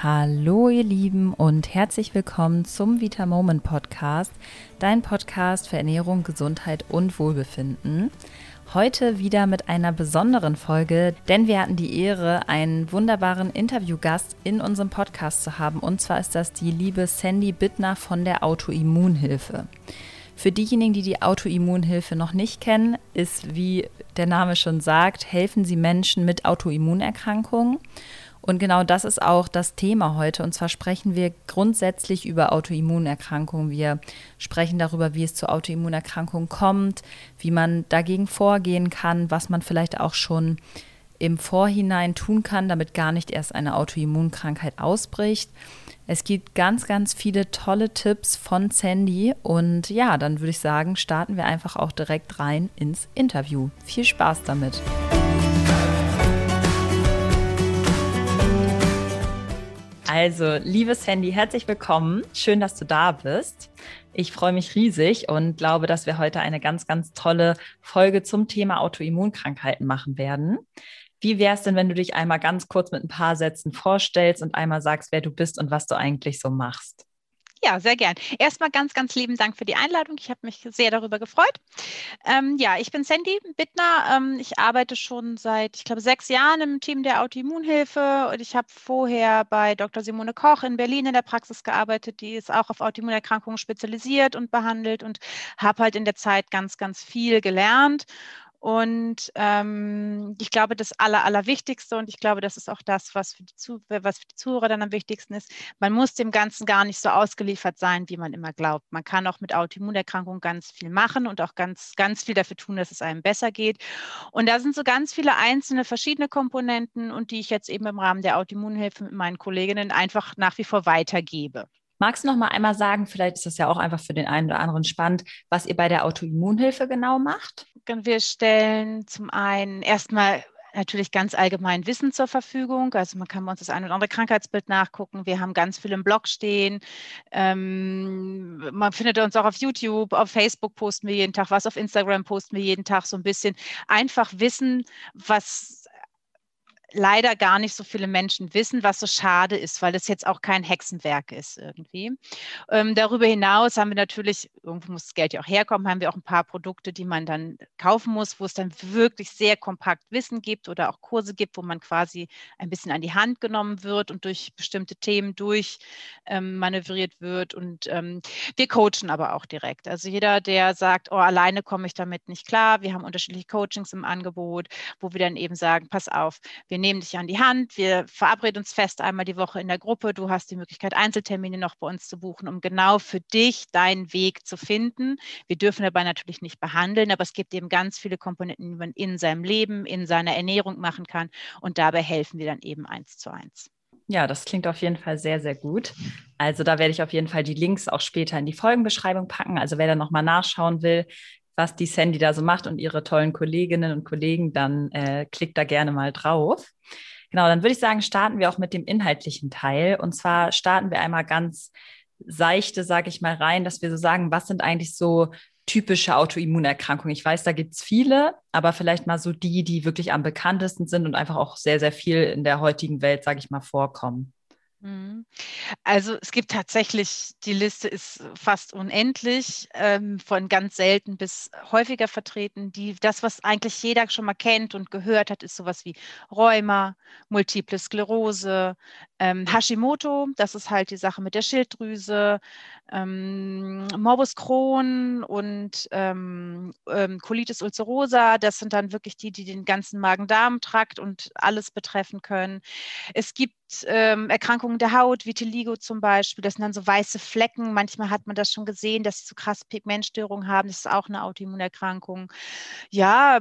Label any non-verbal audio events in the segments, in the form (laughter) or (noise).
Hallo ihr Lieben und herzlich willkommen zum Vita Moment Podcast, dein Podcast für Ernährung, Gesundheit und Wohlbefinden. Heute wieder mit einer besonderen Folge, denn wir hatten die Ehre, einen wunderbaren Interviewgast in unserem Podcast zu haben. Und zwar ist das die liebe Sandy Bittner von der Autoimmunhilfe. Für diejenigen, die die Autoimmunhilfe noch nicht kennen, ist, wie der Name schon sagt, helfen sie Menschen mit Autoimmunerkrankungen. Und genau das ist auch das Thema heute. Und zwar sprechen wir grundsätzlich über Autoimmunerkrankungen. Wir sprechen darüber, wie es zu Autoimmunerkrankungen kommt, wie man dagegen vorgehen kann, was man vielleicht auch schon im Vorhinein tun kann, damit gar nicht erst eine Autoimmunkrankheit ausbricht. Es gibt ganz, ganz viele tolle Tipps von Sandy und ja, dann würde ich sagen, starten wir einfach auch direkt rein ins Interview. Viel Spaß damit. Also, liebe Sandy, herzlich willkommen. Schön, dass du da bist. Ich freue mich riesig und glaube, dass wir heute eine ganz, ganz tolle Folge zum Thema Autoimmunkrankheiten machen werden. Wie wäre es denn, wenn du dich einmal ganz kurz mit ein paar Sätzen vorstellst und einmal sagst, wer du bist und was du eigentlich so machst? Ja, sehr gern. Erstmal ganz, ganz lieben Dank für die Einladung. Ich habe mich sehr darüber gefreut. Ähm, ja, ich bin Sandy Bittner. Ähm, ich arbeite schon seit, ich glaube, sechs Jahren im Team der Autoimmunhilfe und ich habe vorher bei Dr. Simone Koch in Berlin in der Praxis gearbeitet. Die ist auch auf Autoimmunerkrankungen spezialisiert und behandelt und habe halt in der Zeit ganz, ganz viel gelernt und ähm, ich glaube, das Aller, Allerwichtigste, und ich glaube, das ist auch das, was für, die was für die Zuhörer dann am wichtigsten ist, man muss dem Ganzen gar nicht so ausgeliefert sein, wie man immer glaubt. Man kann auch mit Autoimmunerkrankungen ganz viel machen und auch ganz, ganz viel dafür tun, dass es einem besser geht. Und da sind so ganz viele einzelne verschiedene Komponenten und die ich jetzt eben im Rahmen der Autoimmunhilfe mit meinen Kolleginnen einfach nach wie vor weitergebe. Magst du noch mal einmal sagen, vielleicht ist das ja auch einfach für den einen oder anderen spannend, was ihr bei der Autoimmunhilfe genau macht? Wir stellen zum einen erstmal natürlich ganz allgemein Wissen zur Verfügung. Also man kann uns das ein oder andere Krankheitsbild nachgucken. Wir haben ganz viel im Blog stehen. Ähm, man findet uns auch auf YouTube, auf Facebook posten wir jeden Tag was, auf Instagram posten wir jeden Tag so ein bisschen. Einfach Wissen, was leider gar nicht so viele Menschen wissen, was so schade ist, weil das jetzt auch kein Hexenwerk ist irgendwie. Ähm, darüber hinaus haben wir natürlich, irgendwo muss das Geld ja auch herkommen, haben wir auch ein paar Produkte, die man dann kaufen muss, wo es dann wirklich sehr kompakt Wissen gibt oder auch Kurse gibt, wo man quasi ein bisschen an die Hand genommen wird und durch bestimmte Themen durch ähm, manövriert wird. Und ähm, wir coachen aber auch direkt. Also jeder, der sagt, oh, alleine komme ich damit nicht klar, wir haben unterschiedliche Coachings im Angebot, wo wir dann eben sagen, pass auf, wir wir nehmen dich an die Hand, wir verabreden uns fest einmal die Woche in der Gruppe. Du hast die Möglichkeit, Einzeltermine noch bei uns zu buchen, um genau für dich deinen Weg zu finden. Wir dürfen dabei natürlich nicht behandeln, aber es gibt eben ganz viele Komponenten, die man in seinem Leben, in seiner Ernährung machen kann. Und dabei helfen wir dann eben eins zu eins. Ja, das klingt auf jeden Fall sehr, sehr gut. Also da werde ich auf jeden Fall die Links auch später in die Folgenbeschreibung packen. Also wer da nochmal nachschauen will, was die Sandy da so macht und ihre tollen Kolleginnen und Kollegen, dann äh, klickt da gerne mal drauf. Genau, dann würde ich sagen, starten wir auch mit dem inhaltlichen Teil. Und zwar starten wir einmal ganz seichte, sage ich mal, rein, dass wir so sagen, was sind eigentlich so typische Autoimmunerkrankungen? Ich weiß, da gibt es viele, aber vielleicht mal so die, die wirklich am bekanntesten sind und einfach auch sehr, sehr viel in der heutigen Welt, sage ich mal, vorkommen. Mhm. Also es gibt tatsächlich, die Liste ist fast unendlich, ähm, von ganz selten bis häufiger vertreten. Die, das, was eigentlich jeder schon mal kennt und gehört hat, ist sowas wie Rheuma, Multiple Sklerose, ähm, Hashimoto, das ist halt die Sache mit der Schilddrüse, ähm, Morbus Crohn und ähm, ähm, Colitis ulcerosa, das sind dann wirklich die, die den ganzen Magen-Darm-Trakt und alles betreffen können. Es gibt ähm, Erkrankungen der Haut, Vitiligo zum Beispiel, das sind dann so weiße Flecken. Manchmal hat man das schon gesehen, dass sie so krass Pigmentstörungen haben. Das ist auch eine Autoimmunerkrankung. Ja,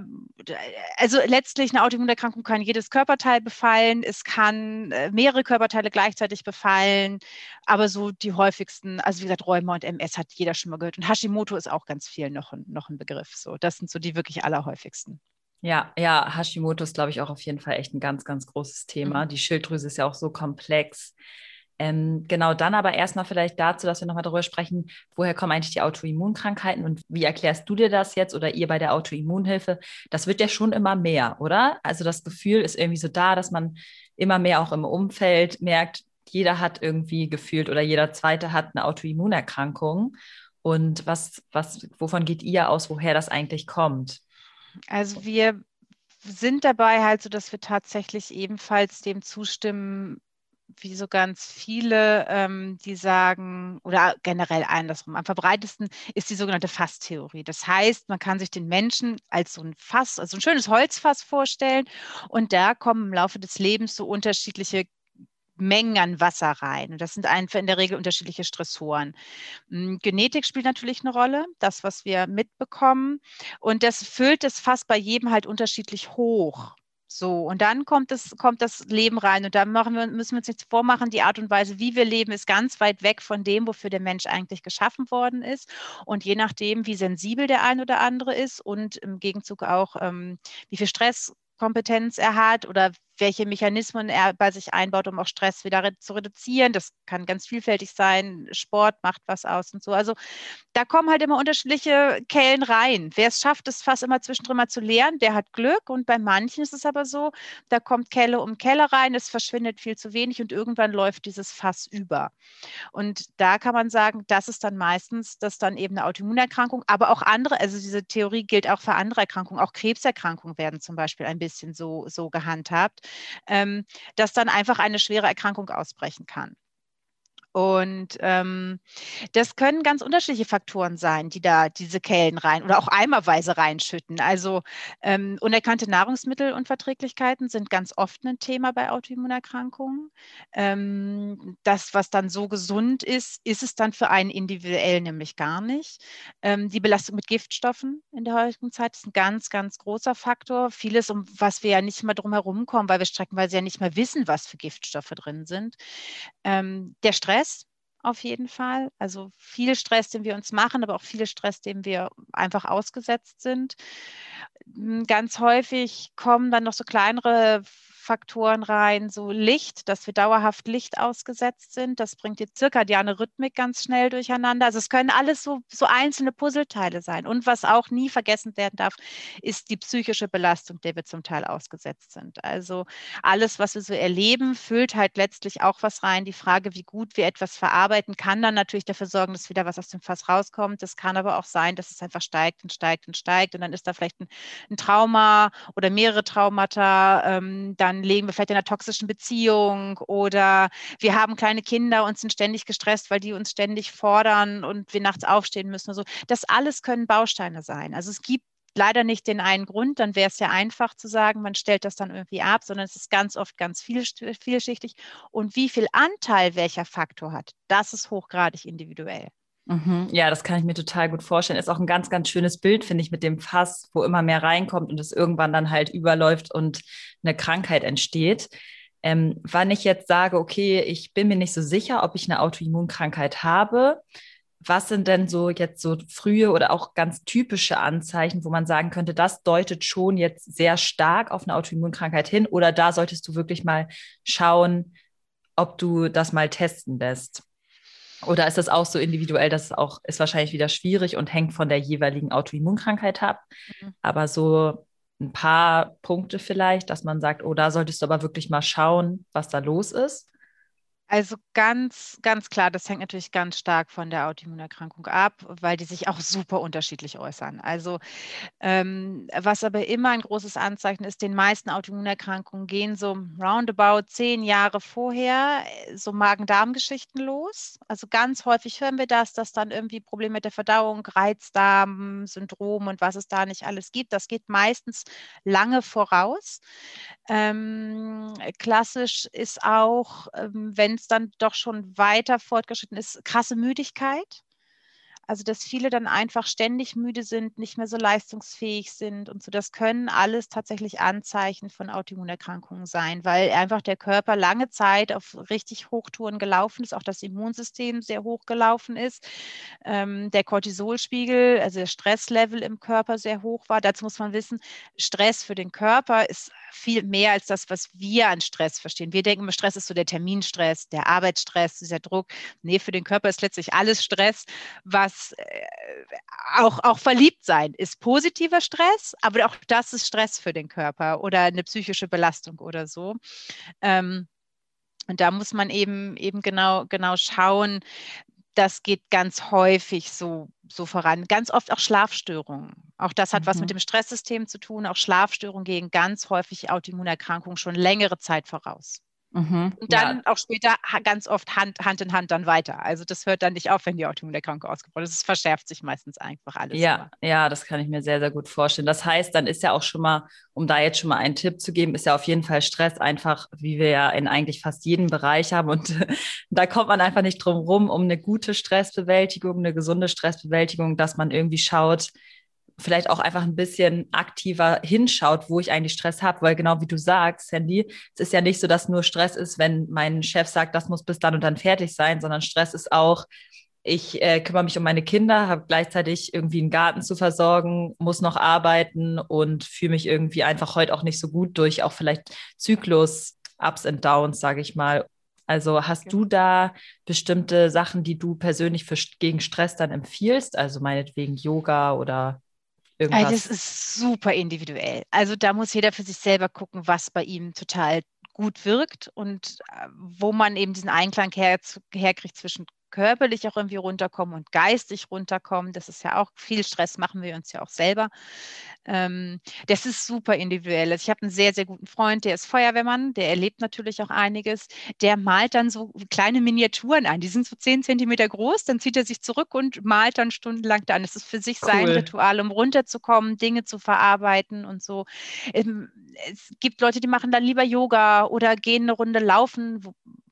also letztlich eine Autoimmunerkrankung kann jedes Körperteil befallen. Es kann äh, mehrere Körperteile gleichzeitig befallen. Aber so die häufigsten, also wie gesagt, Rheuma und MS hat jeder schon mal gehört. Und Hashimoto ist auch ganz viel noch, noch ein Begriff. So, das sind so die wirklich allerhäufigsten. Ja, ja, Hashimoto ist, glaube ich, auch auf jeden Fall echt ein ganz, ganz großes Thema. Mhm. Die Schilddrüse ist ja auch so komplex. Ähm, genau, dann aber erstmal vielleicht dazu, dass wir nochmal darüber sprechen, woher kommen eigentlich die Autoimmunkrankheiten und wie erklärst du dir das jetzt oder ihr bei der Autoimmunhilfe? Das wird ja schon immer mehr, oder? Also das Gefühl ist irgendwie so da, dass man immer mehr auch im Umfeld merkt, jeder hat irgendwie gefühlt oder jeder zweite hat eine Autoimmunerkrankung. Und was, was, wovon geht ihr aus, woher das eigentlich kommt? Also wir sind dabei halt so, dass wir tatsächlich ebenfalls dem zustimmen, wie so ganz viele, ähm, die sagen, oder generell andersrum, am verbreitesten ist die sogenannte Fasstheorie. Das heißt, man kann sich den Menschen als so ein Fass, also ein schönes Holzfass vorstellen und da kommen im Laufe des Lebens so unterschiedliche Mengen an Wasser rein. Und das sind einfach in der Regel unterschiedliche Stressoren. Hm, Genetik spielt natürlich eine Rolle, das, was wir mitbekommen. Und das füllt es fast bei jedem halt unterschiedlich hoch. So, und dann kommt das, kommt das Leben rein. Und da wir, müssen wir uns jetzt vormachen, die Art und Weise, wie wir leben, ist ganz weit weg von dem, wofür der Mensch eigentlich geschaffen worden ist. Und je nachdem, wie sensibel der ein oder andere ist und im Gegenzug auch, ähm, wie viel Stresskompetenz er hat oder welche Mechanismen er bei sich einbaut, um auch Stress wieder zu reduzieren. Das kann ganz vielfältig sein. Sport macht was aus und so. Also da kommen halt immer unterschiedliche Kellen rein. Wer es schafft, es fast immer zwischendrin mal zu leeren, der hat Glück. Und bei manchen ist es aber so, da kommt Kelle um Kelle rein, es verschwindet viel zu wenig und irgendwann läuft dieses Fass über. Und da kann man sagen, das ist dann meistens, das dann eben eine Autoimmunerkrankung, aber auch andere, also diese Theorie gilt auch für andere Erkrankungen, auch Krebserkrankungen werden zum Beispiel ein bisschen so, so gehandhabt ähm, dass dann einfach eine schwere Erkrankung ausbrechen kann. Und ähm, das können ganz unterschiedliche Faktoren sein, die da diese Kellen rein oder auch eimerweise reinschütten. Also ähm, unerkannte Nahrungsmittelunverträglichkeiten sind ganz oft ein Thema bei Autoimmunerkrankungen. Ähm, das, was dann so gesund ist, ist es dann für einen individuell nämlich gar nicht. Ähm, die Belastung mit Giftstoffen in der heutigen Zeit ist ein ganz, ganz großer Faktor. Vieles, um was wir ja nicht mehr drum herum kommen, weil wir streckenweise ja nicht mehr wissen, was für Giftstoffe drin sind. Ähm, der Stress auf jeden Fall. Also viel Stress, den wir uns machen, aber auch viel Stress, dem wir einfach ausgesetzt sind. Hm, ganz häufig kommen dann noch so kleinere Faktoren rein, so Licht, dass wir dauerhaft Licht ausgesetzt sind. Das bringt die zirkadiane Rhythmik ganz schnell durcheinander. Also es können alles so, so einzelne Puzzleteile sein. Und was auch nie vergessen werden darf, ist die psychische Belastung, der wir zum Teil ausgesetzt sind. Also alles, was wir so erleben, füllt halt letztlich auch was rein. Die Frage, wie gut wir etwas verarbeiten, kann dann natürlich dafür sorgen, dass wieder was aus dem Fass rauskommt. Das kann aber auch sein, dass es einfach steigt und steigt und steigt. Und dann ist da vielleicht ein, ein Trauma oder mehrere Traumata. Ähm, dann dann leben wir vielleicht in einer toxischen Beziehung oder wir haben kleine Kinder und sind ständig gestresst, weil die uns ständig fordern und wir nachts aufstehen müssen. Also das alles können Bausteine sein. Also es gibt leider nicht den einen Grund, dann wäre es ja einfach zu sagen, man stellt das dann irgendwie ab, sondern es ist ganz oft ganz vielschichtig. Und wie viel Anteil welcher Faktor hat, das ist hochgradig individuell. Mhm. Ja, das kann ich mir total gut vorstellen. Ist auch ein ganz, ganz schönes Bild, finde ich, mit dem Fass, wo immer mehr reinkommt und es irgendwann dann halt überläuft und eine Krankheit entsteht. Ähm, wann ich jetzt sage, okay, ich bin mir nicht so sicher, ob ich eine Autoimmunkrankheit habe, was sind denn so jetzt so frühe oder auch ganz typische Anzeichen, wo man sagen könnte, das deutet schon jetzt sehr stark auf eine Autoimmunkrankheit hin oder da solltest du wirklich mal schauen, ob du das mal testen lässt? Oder ist das auch so individuell, dass es auch ist wahrscheinlich wieder schwierig und hängt von der jeweiligen Autoimmunkrankheit ab? Mhm. Aber so ein paar Punkte vielleicht, dass man sagt, oh, da solltest du aber wirklich mal schauen, was da los ist. Also ganz, ganz klar, das hängt natürlich ganz stark von der Autoimmunerkrankung ab, weil die sich auch super unterschiedlich äußern. Also ähm, was aber immer ein großes Anzeichen ist, den meisten Autoimmunerkrankungen gehen so roundabout zehn Jahre vorher äh, so Magen-Darm-Geschichten los. Also ganz häufig hören wir das, dass dann irgendwie Probleme mit der Verdauung, Reizdarm, Syndrom und was es da nicht alles gibt. Das geht meistens lange voraus. Ähm, klassisch ist auch, ähm, wenn es dann doch schon weiter fortgeschritten ist, krasse Müdigkeit. Also, dass viele dann einfach ständig müde sind, nicht mehr so leistungsfähig sind und so. Das können alles tatsächlich Anzeichen von Autoimmunerkrankungen sein, weil einfach der Körper lange Zeit auf richtig Hochtouren gelaufen ist, auch das Immunsystem sehr hoch gelaufen ist, ähm, der Cortisolspiegel, also der Stresslevel im Körper sehr hoch war. Dazu muss man wissen, Stress für den Körper ist viel mehr als das, was wir an Stress verstehen. Wir denken, Stress ist so der Terminstress, der Arbeitsstress, dieser Druck. Nee, für den Körper ist letztlich alles Stress, was äh, auch, auch verliebt sein ist positiver Stress, aber auch das ist Stress für den Körper oder eine psychische Belastung oder so. Ähm, Und da muss man eben, eben genau, genau schauen, das geht ganz häufig so, so voran. Ganz oft auch Schlafstörungen. Auch das hat mhm. was mit mhm. dem Stresssystem zu tun. Auch Schlafstörungen gehen ganz häufig Autoimmunerkrankungen schon längere Zeit voraus. Mhm, und dann ja. auch später ganz oft Hand, Hand in Hand dann weiter. Also das hört dann nicht auf, wenn die Autoimmunerkrankung ausgebrochen ist. Es verschärft sich meistens einfach alles. Ja, ja, das kann ich mir sehr, sehr gut vorstellen. Das heißt, dann ist ja auch schon mal, um da jetzt schon mal einen Tipp zu geben, ist ja auf jeden Fall Stress einfach, wie wir ja in eigentlich fast jedem Bereich haben. Und (laughs) da kommt man einfach nicht drum rum, um eine gute Stressbewältigung, eine gesunde Stressbewältigung, dass man irgendwie schaut, vielleicht auch einfach ein bisschen aktiver hinschaut, wo ich eigentlich Stress habe, weil genau wie du sagst, Sandy, es ist ja nicht so, dass nur Stress ist, wenn mein Chef sagt, das muss bis dann und dann fertig sein, sondern Stress ist auch, ich äh, kümmere mich um meine Kinder, habe gleichzeitig irgendwie einen Garten zu versorgen, muss noch arbeiten und fühle mich irgendwie einfach heute auch nicht so gut durch auch vielleicht Zyklus, Ups und Downs, sage ich mal. Also hast okay. du da bestimmte Sachen, die du persönlich für, gegen Stress dann empfiehlst? Also meinetwegen Yoga oder irgendwas? Also das ist super individuell. Also da muss jeder für sich selber gucken, was bei ihm total gut wirkt und äh, wo man eben diesen Einklang her, herkriegt zwischen körperlich auch irgendwie runterkommen und geistig runterkommen. Das ist ja auch viel Stress, machen wir uns ja auch selber. Ähm, das ist super individuell. Also ich habe einen sehr, sehr guten Freund, der ist Feuerwehrmann, der erlebt natürlich auch einiges. Der malt dann so kleine Miniaturen an. Die sind so zehn Zentimeter groß, dann zieht er sich zurück und malt dann stundenlang da an. Das ist für sich cool. sein Ritual, um runterzukommen, Dinge zu verarbeiten und so. Ähm, es gibt Leute, die machen dann lieber Yoga oder gehen eine Runde laufen,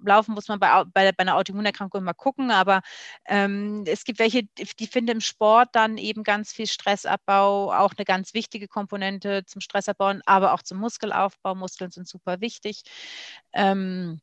Laufen muss man bei, bei, bei einer Autoimmunerkrankung immer gucken, aber ähm, es gibt welche, die finden im Sport dann eben ganz viel Stressabbau, auch eine ganz wichtige Komponente zum Stressabbau, aber auch zum Muskelaufbau. Muskeln sind super wichtig. Ähm,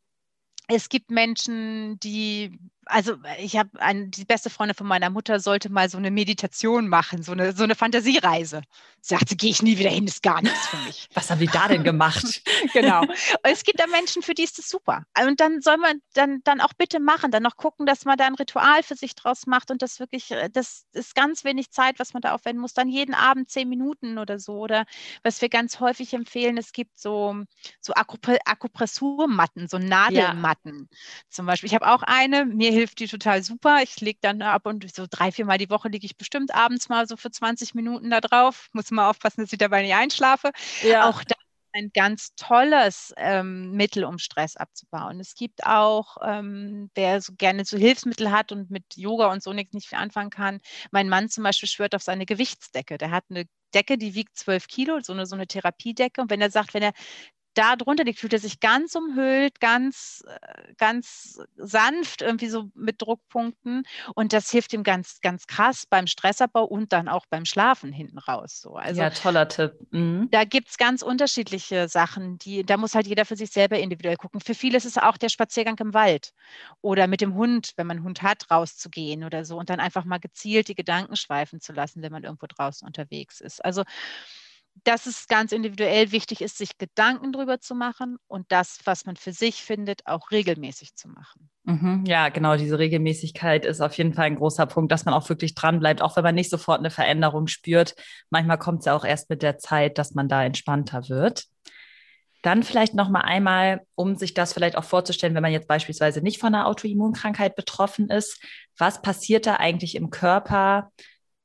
es gibt Menschen, die also ich habe die beste Freundin von meiner Mutter sollte mal so eine Meditation machen, so eine, so eine Fantasiereise. Sie sagte, gehe ich nie wieder hin, ist gar nichts für mich. Was haben die da denn gemacht? (laughs) genau. Und es gibt da Menschen, für die ist das super. Und dann soll man dann, dann auch bitte machen, dann noch gucken, dass man da ein Ritual für sich draus macht und das wirklich, äh, das ist ganz wenig Zeit, was man da aufwenden muss. Dann jeden Abend zehn Minuten oder so. Oder was wir ganz häufig empfehlen, es gibt so, so Akupressurmatten, so Nadelmatten ja. zum Beispiel. Ich habe auch eine, mir hilft die total super. Ich lege dann ab und so drei, vier Mal die Woche liege ich bestimmt abends mal so für 20 Minuten da drauf. Muss mal aufpassen, dass ich dabei nicht einschlafe. Ja. Auch das ein ganz tolles ähm, Mittel, um Stress abzubauen. Es gibt auch, ähm, wer so gerne so Hilfsmittel hat und mit Yoga und so nichts nicht viel anfangen kann. Mein Mann zum Beispiel schwört auf seine Gewichtsdecke. Der hat eine Decke, die wiegt zwölf Kilo, so eine, so eine Therapiedecke. Und wenn er sagt, wenn er da drunter liegt, fühlt er sich ganz umhüllt, ganz, äh, ganz sanft, irgendwie so mit Druckpunkten. Und das hilft ihm ganz, ganz krass beim Stressabbau und dann auch beim Schlafen hinten raus. So. Also, ja, toller Tipp. Mhm. Da gibt es ganz unterschiedliche Sachen, die, da muss halt jeder für sich selber individuell gucken. Für viele ist es auch der Spaziergang im Wald oder mit dem Hund, wenn man einen Hund hat, rauszugehen oder so und dann einfach mal gezielt die Gedanken schweifen zu lassen, wenn man irgendwo draußen unterwegs ist. Also dass es ganz individuell wichtig ist, sich Gedanken darüber zu machen und das, was man für sich findet, auch regelmäßig zu machen. Mhm, ja, genau, diese Regelmäßigkeit ist auf jeden Fall ein großer Punkt, dass man auch wirklich dran bleibt, auch wenn man nicht sofort eine Veränderung spürt. Manchmal kommt es ja auch erst mit der Zeit, dass man da entspannter wird. Dann vielleicht noch mal einmal, um sich das vielleicht auch vorzustellen, wenn man jetzt beispielsweise nicht von einer Autoimmunkrankheit betroffen ist, was passiert da eigentlich im Körper,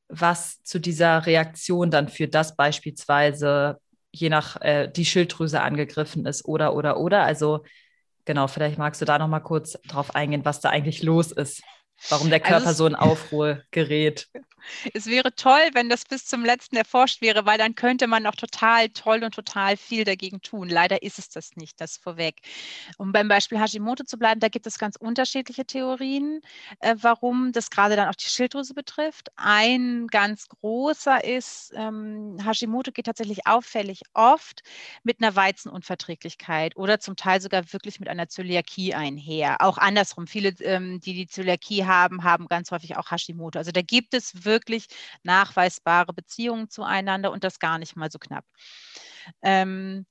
was zu dieser Reaktion dann führt, dass beispielsweise je nach äh, die Schilddrüse angegriffen ist oder oder oder. Also genau, vielleicht magst du da noch mal kurz drauf eingehen, was da eigentlich los ist, warum der also Körper also so in Aufruhr gerät. (laughs) Es wäre toll, wenn das bis zum letzten erforscht wäre, weil dann könnte man auch total toll und total viel dagegen tun. Leider ist es das nicht, das vorweg. Um beim Beispiel Hashimoto zu bleiben, da gibt es ganz unterschiedliche Theorien, äh, warum das gerade dann auch die Schilddrüse betrifft. Ein ganz großer ist, ähm, Hashimoto geht tatsächlich auffällig oft mit einer Weizenunverträglichkeit oder zum Teil sogar wirklich mit einer Zöliakie einher. Auch andersrum, viele, ähm, die die Zöliakie haben, haben ganz häufig auch Hashimoto. Also da gibt es wirklich nachweisbare Beziehungen zueinander und das gar nicht mal so knapp. Ähm,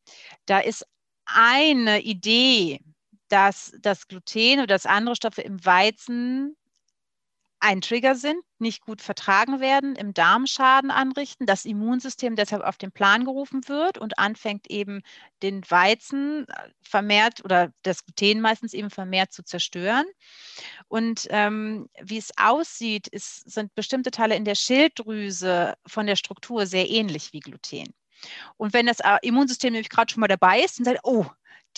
da ist eine Idee, dass das Gluten oder das andere Stoffe im Weizen ein Trigger sind, nicht gut vertragen werden, im Darm Schaden anrichten, das Immunsystem deshalb auf den Plan gerufen wird und anfängt eben den Weizen äh, vermehrt oder das Gluten meistens eben vermehrt zu zerstören. Und ähm, wie es aussieht, ist, sind bestimmte Teile in der Schilddrüse von der Struktur sehr ähnlich wie Gluten. Und wenn das äh, Immunsystem nämlich gerade schon mal dabei ist, dann sagt, oh,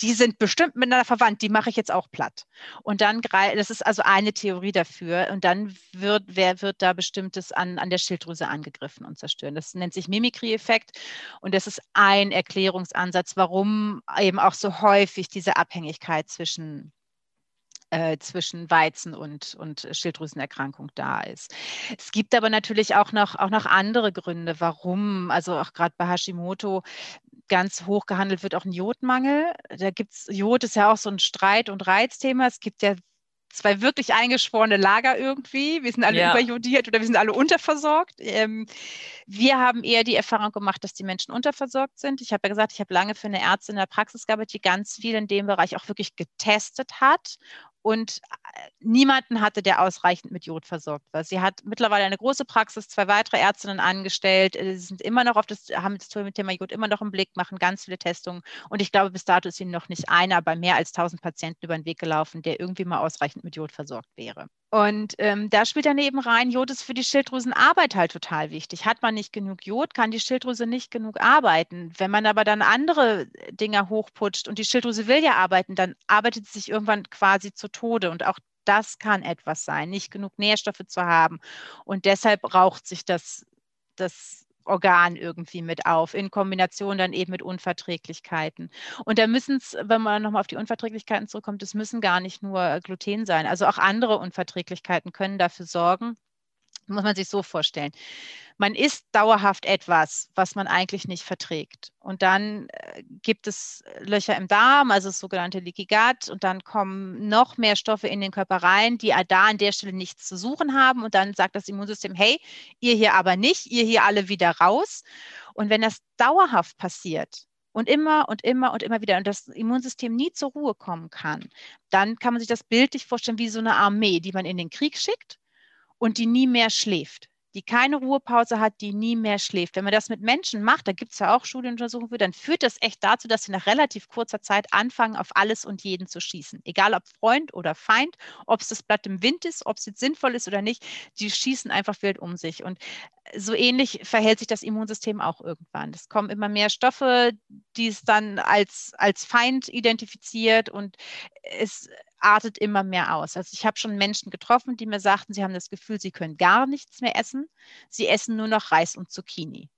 die sind bestimmt miteinander verwandt, die mache ich jetzt auch platt. Und dann, das ist also eine Theorie dafür, und dann wird, wer wird da bestimmtes an, an der Schilddrüse angegriffen und zerstören. Das nennt sich Mimikry-Effekt und das ist ein Erklärungsansatz, warum eben auch so häufig diese Abhängigkeit zwischen äh, zwischen Weizen und, und Schilddrüsenerkrankung da ist. Es gibt aber natürlich auch noch, auch noch andere Gründe, warum, also auch gerade bei Hashimoto, ganz hoch gehandelt wird auch ein Jodmangel. Da gibt es, Jod ist ja auch so ein Streit- und Reizthema. Es gibt ja zwei wirklich eingeschworene Lager irgendwie. Wir sind alle ja. überjodiert oder wir sind alle unterversorgt. Ähm, wir haben eher die Erfahrung gemacht, dass die Menschen unterversorgt sind. Ich habe ja gesagt, ich habe lange für eine Ärztin in der Praxis gearbeitet, die ganz viel in dem Bereich auch wirklich getestet hat und äh, niemanden hatte, der ausreichend mit Jod versorgt war. Sie hat mittlerweile eine große Praxis, zwei weitere Ärztinnen angestellt, äh, sie sind immer noch auf das, haben das Thema Jod immer noch im Blick, machen ganz viele Testungen und ich glaube, bis dato ist ihnen noch nicht einer, aber mehr als 1000 Patienten über den Weg gelaufen, der irgendwie mal ausreichend mit Jod versorgt wäre. Und ähm, da spielt dann eben rein, Jod ist für die Schilddrüsenarbeit halt total wichtig. Hat man nicht genug Jod, kann die Schilddrüse nicht genug arbeiten. Wenn man aber dann andere Dinge hochputscht und die Schilddrüse will ja arbeiten, dann arbeitet sie sich irgendwann quasi zu Tode. Und auch das kann etwas sein, nicht genug Nährstoffe zu haben. Und deshalb braucht sich das, das Organ irgendwie mit auf, in Kombination dann eben mit Unverträglichkeiten. Und da müssen es, wenn man nochmal auf die Unverträglichkeiten zurückkommt, es müssen gar nicht nur Gluten sein. Also auch andere Unverträglichkeiten können dafür sorgen, muss man sich so vorstellen. Man isst dauerhaft etwas, was man eigentlich nicht verträgt. Und dann äh, gibt es Löcher im Darm, also das sogenannte Leaky Gut. Und dann kommen noch mehr Stoffe in den Körper rein, die da an der Stelle nichts zu suchen haben. Und dann sagt das Immunsystem, hey, ihr hier aber nicht, ihr hier alle wieder raus. Und wenn das dauerhaft passiert, und immer und immer und immer wieder und das Immunsystem nie zur Ruhe kommen kann, dann kann man sich das bildlich vorstellen wie so eine Armee, die man in den Krieg schickt und die nie mehr schläft, die keine Ruhepause hat, die nie mehr schläft. Wenn man das mit Menschen macht, da gibt es ja auch Studienuntersuchungen für, dann führt das echt dazu, dass sie nach relativ kurzer Zeit anfangen, auf alles und jeden zu schießen. Egal ob Freund oder Feind, ob es das Blatt im Wind ist, ob es jetzt sinnvoll ist oder nicht, die schießen einfach wild um sich. Und so ähnlich verhält sich das Immunsystem auch irgendwann. Es kommen immer mehr Stoffe, die es dann als, als Feind identifiziert und es artet immer mehr aus. Also ich habe schon Menschen getroffen, die mir sagten, sie haben das Gefühl, sie können gar nichts mehr essen. Sie essen nur noch Reis und Zucchini.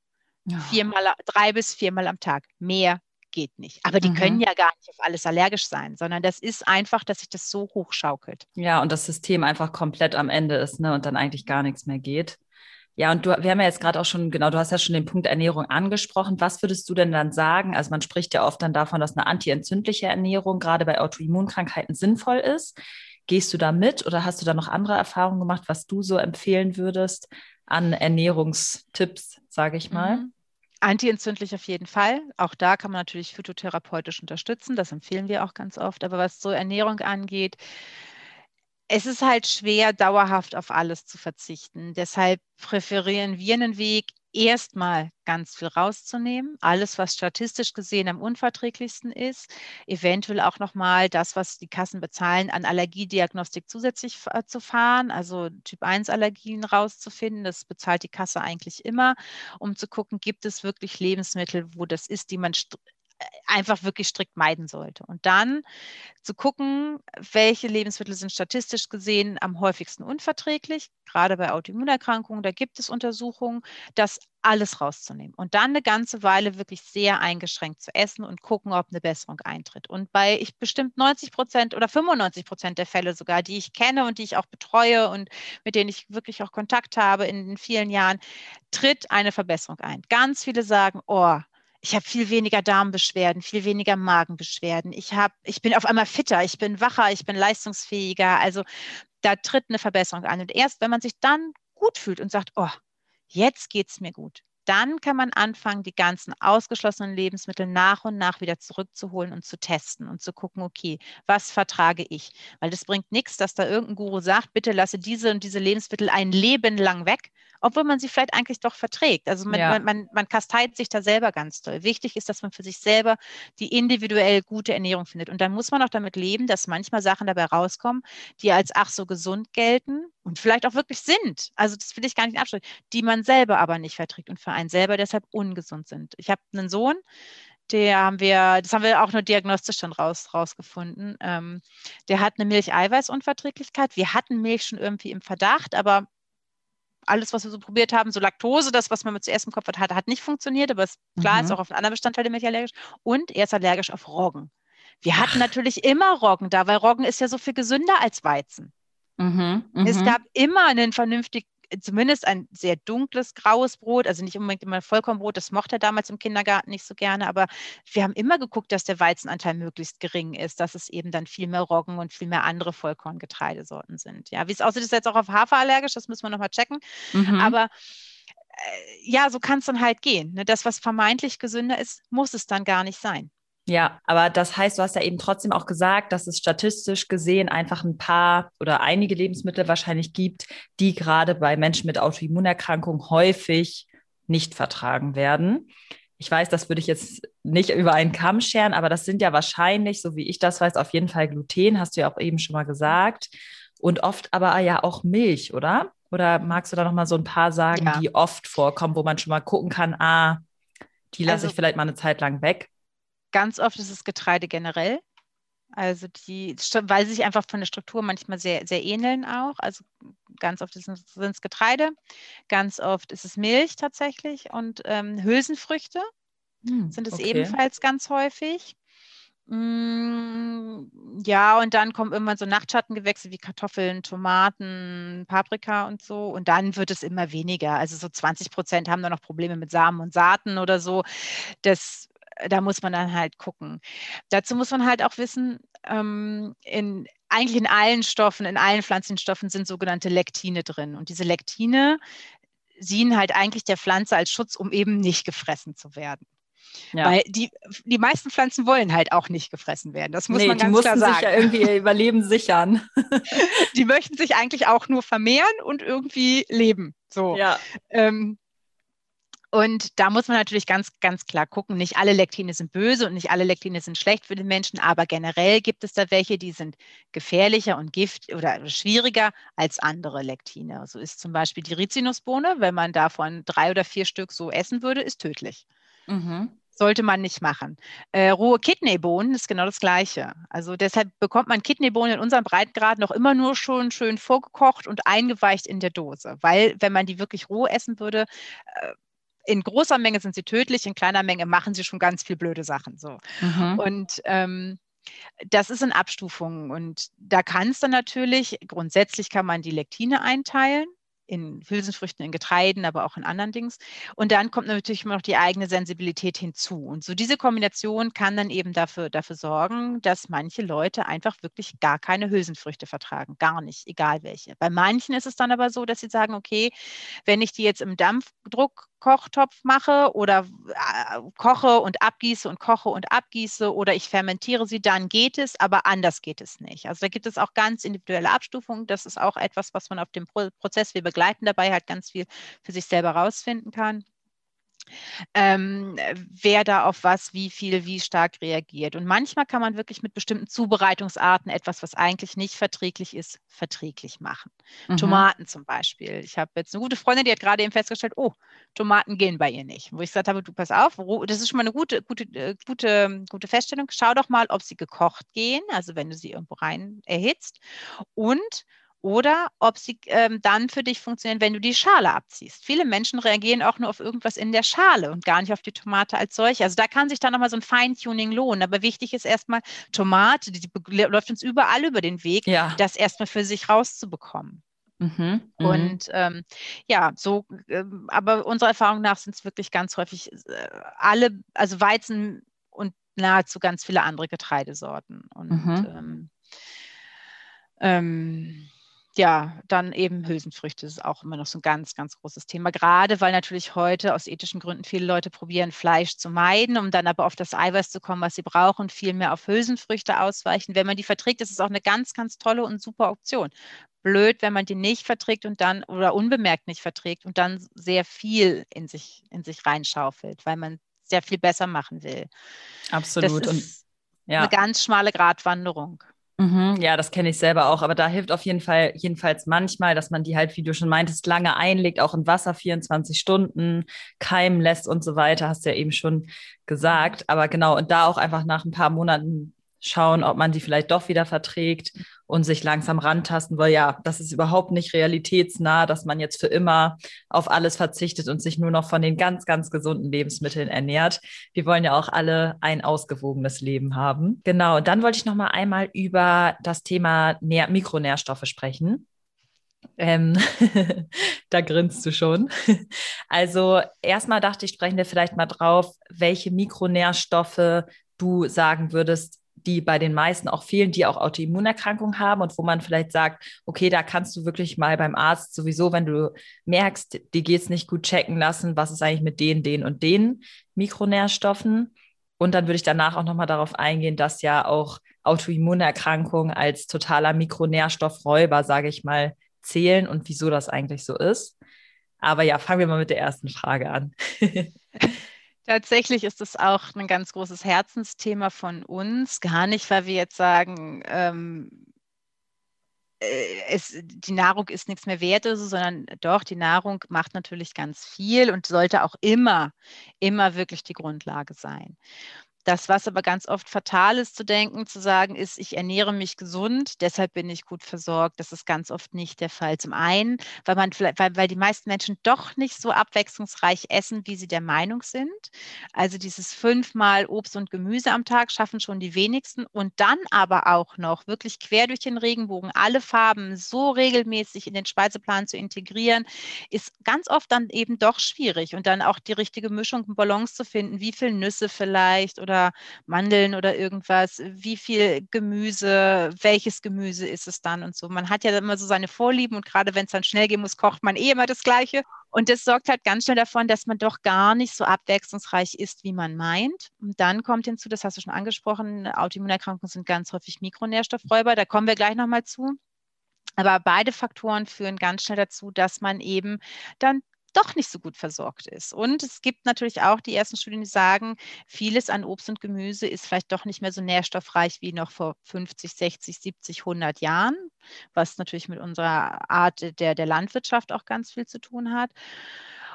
Ja. Viermal, drei bis viermal am Tag. Mehr geht nicht. Aber die mhm. können ja gar nicht auf alles allergisch sein, sondern das ist einfach, dass sich das so hochschaukelt. Ja, und das System einfach komplett am Ende ist ne, und dann eigentlich gar nichts mehr geht. Ja, und du, wir haben ja jetzt gerade auch schon, genau, du hast ja schon den Punkt Ernährung angesprochen. Was würdest du denn dann sagen? Also man spricht ja oft dann davon, dass eine antientzündliche Ernährung gerade bei Autoimmunkrankheiten sinnvoll ist. Gehst du da mit oder hast du da noch andere Erfahrungen gemacht, was du so empfehlen würdest an Ernährungstipps, sage ich mal? Mhm. Antientzündlich auf jeden Fall. Auch da kann man natürlich phytotherapeutisch unterstützen. Das empfehlen wir auch ganz oft. Aber was so Ernährung angeht, es ist halt schwer, dauerhaft auf alles zu verzichten. Deshalb präferieren wir einen Weg, erstmal ganz viel rauszunehmen, alles, was statistisch gesehen am unverträglichsten ist, eventuell auch nochmal das, was die Kassen bezahlen, an Allergiediagnostik zusätzlich zu fahren, also Typ-1-Allergien rauszufinden. Das bezahlt die Kasse eigentlich immer, um zu gucken, gibt es wirklich Lebensmittel, wo das ist, die man einfach wirklich strikt meiden sollte. Und dann zu gucken, welche Lebensmittel sind statistisch gesehen am häufigsten unverträglich, gerade bei Autoimmunerkrankungen, da gibt es Untersuchungen, das alles rauszunehmen und dann eine ganze Weile wirklich sehr eingeschränkt zu essen und gucken, ob eine Besserung eintritt. Und bei ich bestimmt 90 Prozent oder 95 Prozent der Fälle sogar, die ich kenne und die ich auch betreue und mit denen ich wirklich auch Kontakt habe in den vielen Jahren, tritt eine Verbesserung ein. Ganz viele sagen, oh, ich habe viel weniger Darmbeschwerden, viel weniger Magenbeschwerden. Ich, hab, ich bin auf einmal fitter, ich bin wacher, ich bin leistungsfähiger. Also da tritt eine Verbesserung an. Und erst wenn man sich dann gut fühlt und sagt, oh, jetzt geht es mir gut, dann kann man anfangen, die ganzen ausgeschlossenen Lebensmittel nach und nach wieder zurückzuholen und zu testen und zu gucken, okay, was vertrage ich? Weil das bringt nichts, dass da irgendein Guru sagt, bitte lasse diese und diese Lebensmittel ein Leben lang weg, obwohl man sie vielleicht eigentlich doch verträgt. Also man, ja. man, man, man kasteit sich da selber ganz toll. Wichtig ist, dass man für sich selber die individuell gute Ernährung findet. Und dann muss man auch damit leben, dass manchmal Sachen dabei rauskommen, die als ach so gesund gelten und vielleicht auch wirklich sind. Also das will ich gar nicht abstellen, die man selber aber nicht verträgt und für einen selber deshalb ungesund sind. Ich habe einen Sohn, der haben wir, das haben wir auch nur diagnostisch schon raus, rausgefunden. Ähm, der hat eine Milcheiweißunverträglichkeit. Wir hatten Milch schon irgendwie im Verdacht, aber alles, was wir so probiert haben, so Laktose, das, was man mit zuerst im Kopf hat, hat nicht funktioniert, aber es, klar mhm. ist auch auf einen anderen Bestandteil der Milch allergisch. Und er ist allergisch auf Roggen. Wir hatten Ach. natürlich immer Roggen da, weil Roggen ist ja so viel gesünder als Weizen. Mhm, es mhm. gab immer einen vernünftig, zumindest ein sehr dunkles, graues Brot, also nicht unbedingt immer Vollkornbrot, das mochte er damals im Kindergarten nicht so gerne, aber wir haben immer geguckt, dass der Weizenanteil möglichst gering ist, dass es eben dann viel mehr Roggen und viel mehr andere Vollkorngetreidesorten sind. Ja, wie es aussieht, ist jetzt auch auf Hafer allergisch, das müssen wir nochmal checken. Mhm. Aber äh, ja, so kann es dann halt gehen. Ne? Das, was vermeintlich gesünder ist, muss es dann gar nicht sein. Ja, aber das heißt, du hast ja eben trotzdem auch gesagt, dass es statistisch gesehen einfach ein paar oder einige Lebensmittel wahrscheinlich gibt, die gerade bei Menschen mit Autoimmunerkrankungen häufig nicht vertragen werden. Ich weiß, das würde ich jetzt nicht über einen Kamm scheren, aber das sind ja wahrscheinlich, so wie ich das weiß, auf jeden Fall Gluten, hast du ja auch eben schon mal gesagt. Und oft aber ja auch Milch, oder? Oder magst du da noch mal so ein paar sagen, ja. die oft vorkommen, wo man schon mal gucken kann, ah, die lasse also, ich vielleicht mal eine Zeit lang weg? Ganz oft ist es Getreide generell. Also die, weil sie sich einfach von der Struktur manchmal sehr, sehr ähneln auch. Also ganz oft sind es Getreide, ganz oft ist es Milch tatsächlich und ähm, Hülsenfrüchte hm, sind es okay. ebenfalls ganz häufig. Mm, ja, und dann kommen irgendwann so Nachtschattengewächse wie Kartoffeln, Tomaten, Paprika und so. Und dann wird es immer weniger. Also so 20 Prozent haben da noch Probleme mit Samen und Saaten oder so. Das da muss man dann halt gucken. Dazu muss man halt auch wissen, ähm, in, eigentlich in allen Stoffen, in allen Pflanzenstoffen sind sogenannte Lektine drin. Und diese Lektine dienen halt eigentlich der Pflanze als Schutz, um eben nicht gefressen zu werden. Ja. Weil die, die meisten Pflanzen wollen halt auch nicht gefressen werden. Das muss nee, man ganz klar sagen. Die sich ja irgendwie ihr Überleben sichern. (laughs) die möchten sich eigentlich auch nur vermehren und irgendwie leben. So. Ja. Ähm, und da muss man natürlich ganz, ganz klar gucken, nicht alle Lektine sind böse und nicht alle Lektine sind schlecht für den Menschen, aber generell gibt es da welche, die sind gefährlicher und gift oder schwieriger als andere Lektine. So ist zum Beispiel die Rizinusbohne, wenn man davon drei oder vier Stück so essen würde, ist tödlich. Mhm sollte man nicht machen. Äh, rohe Kidneybohnen ist genau das Gleiche. Also deshalb bekommt man Kidneybohnen in unserem Breitengrad noch immer nur schon schön vorgekocht und eingeweicht in der Dose, weil wenn man die wirklich roh essen würde, äh, in großer Menge sind sie tödlich, in kleiner Menge machen sie schon ganz viel blöde Sachen. So. Mhm. Und ähm, das ist in Abstufungen. Und da kann es dann natürlich, grundsätzlich kann man die Lektine einteilen in Hülsenfrüchten, in Getreiden, aber auch in anderen Dings. Und dann kommt natürlich immer noch die eigene Sensibilität hinzu. Und so diese Kombination kann dann eben dafür, dafür sorgen, dass manche Leute einfach wirklich gar keine Hülsenfrüchte vertragen. Gar nicht, egal welche. Bei manchen ist es dann aber so, dass sie sagen, okay, wenn ich die jetzt im Dampfdruck Kochtopf mache oder äh, koche und abgieße und koche und abgieße oder ich fermentiere sie, dann geht es, aber anders geht es nicht. Also da gibt es auch ganz individuelle Abstufungen. Das ist auch etwas, was man auf dem Prozess, wir begleiten dabei halt ganz viel für sich selber rausfinden kann ähm, wer da auf was, wie viel, wie stark reagiert. Und manchmal kann man wirklich mit bestimmten Zubereitungsarten etwas, was eigentlich nicht verträglich ist, verträglich machen. Mhm. Tomaten zum Beispiel. Ich habe jetzt eine gute Freundin, die hat gerade eben festgestellt, oh, Tomaten gehen bei ihr nicht. Wo ich gesagt habe, du pass auf, das ist schon mal eine gute, gute, äh, gute, gute Feststellung. Schau doch mal, ob sie gekocht gehen, also wenn du sie irgendwo rein erhitzt. Und oder ob sie ähm, dann für dich funktionieren, wenn du die Schale abziehst. Viele Menschen reagieren auch nur auf irgendwas in der Schale und gar nicht auf die Tomate als solche. Also da kann sich dann nochmal so ein Feintuning lohnen. Aber wichtig ist erstmal, Tomate, die, läuft uns überall über den Weg, ja. das erstmal für sich rauszubekommen. Mhm, mhm, und ähm, ja, so, äh, aber unserer Erfahrung nach sind es wirklich ganz häufig äh, alle, also Weizen und nahezu ganz viele andere Getreidesorten. Und mhm. ähm, ähm, ja, dann eben Hülsenfrüchte ist auch immer noch so ein ganz, ganz großes Thema. Gerade weil natürlich heute aus ethischen Gründen viele Leute probieren, Fleisch zu meiden, um dann aber auf das Eiweiß zu kommen, was sie brauchen, viel mehr auf Hülsenfrüchte ausweichen. Wenn man die verträgt, ist es auch eine ganz, ganz tolle und super Option. Blöd, wenn man die nicht verträgt und dann oder unbemerkt nicht verträgt und dann sehr viel in sich, in sich reinschaufelt, weil man sehr viel besser machen will. Absolut. Das ist und, ja. eine ganz schmale Gratwanderung. Mhm, ja, das kenne ich selber auch, aber da hilft auf jeden Fall, jedenfalls manchmal, dass man die halt, wie du schon meintest, lange einlegt, auch in Wasser 24 Stunden, keimen lässt und so weiter, hast du ja eben schon gesagt. Aber genau, und da auch einfach nach ein paar Monaten schauen, ob man die vielleicht doch wieder verträgt und sich langsam rantasten, weil ja, das ist überhaupt nicht realitätsnah, dass man jetzt für immer auf alles verzichtet und sich nur noch von den ganz, ganz gesunden Lebensmitteln ernährt. Wir wollen ja auch alle ein ausgewogenes Leben haben. Genau, und dann wollte ich noch mal einmal über das Thema Nähr Mikronährstoffe sprechen. Ähm, (laughs) da grinst du schon. Also erstmal dachte ich, sprechen wir vielleicht mal drauf, welche Mikronährstoffe du sagen würdest, die bei den meisten auch fehlen, die auch Autoimmunerkrankungen haben und wo man vielleicht sagt, okay, da kannst du wirklich mal beim Arzt sowieso, wenn du merkst, die geht es nicht gut checken lassen, was ist eigentlich mit den, den und den Mikronährstoffen. Und dann würde ich danach auch nochmal darauf eingehen, dass ja auch Autoimmunerkrankungen als totaler Mikronährstoffräuber, sage ich mal, zählen und wieso das eigentlich so ist. Aber ja, fangen wir mal mit der ersten Frage an. (laughs) Tatsächlich ist es auch ein ganz großes Herzensthema von uns. Gar nicht, weil wir jetzt sagen, ähm, äh, es, die Nahrung ist nichts mehr wert, also, sondern doch, die Nahrung macht natürlich ganz viel und sollte auch immer, immer wirklich die Grundlage sein. Das, was aber ganz oft fatal ist zu denken, zu sagen, ist, ich ernähre mich gesund, deshalb bin ich gut versorgt. Das ist ganz oft nicht der Fall. Zum einen, weil man vielleicht, weil, weil die meisten Menschen doch nicht so abwechslungsreich essen, wie sie der Meinung sind. Also dieses fünfmal Obst und Gemüse am Tag schaffen schon die wenigsten. Und dann aber auch noch wirklich quer durch den Regenbogen alle Farben so regelmäßig in den Speiseplan zu integrieren, ist ganz oft dann eben doch schwierig. Und dann auch die richtige Mischung, Balance zu finden, wie viel Nüsse vielleicht oder oder Mandeln oder irgendwas, wie viel Gemüse, welches Gemüse ist es dann und so. Man hat ja immer so seine Vorlieben und gerade wenn es dann schnell gehen muss, kocht man eh immer das Gleiche. Und das sorgt halt ganz schnell davon, dass man doch gar nicht so abwechslungsreich ist, wie man meint. Und dann kommt hinzu, das hast du schon angesprochen, Autoimmunerkrankungen sind ganz häufig Mikronährstoffräuber. Da kommen wir gleich nochmal zu. Aber beide Faktoren führen ganz schnell dazu, dass man eben dann doch nicht so gut versorgt ist. Und es gibt natürlich auch die ersten Studien, die sagen, vieles an Obst und Gemüse ist vielleicht doch nicht mehr so nährstoffreich wie noch vor 50, 60, 70, 100 Jahren, was natürlich mit unserer Art der, der Landwirtschaft auch ganz viel zu tun hat.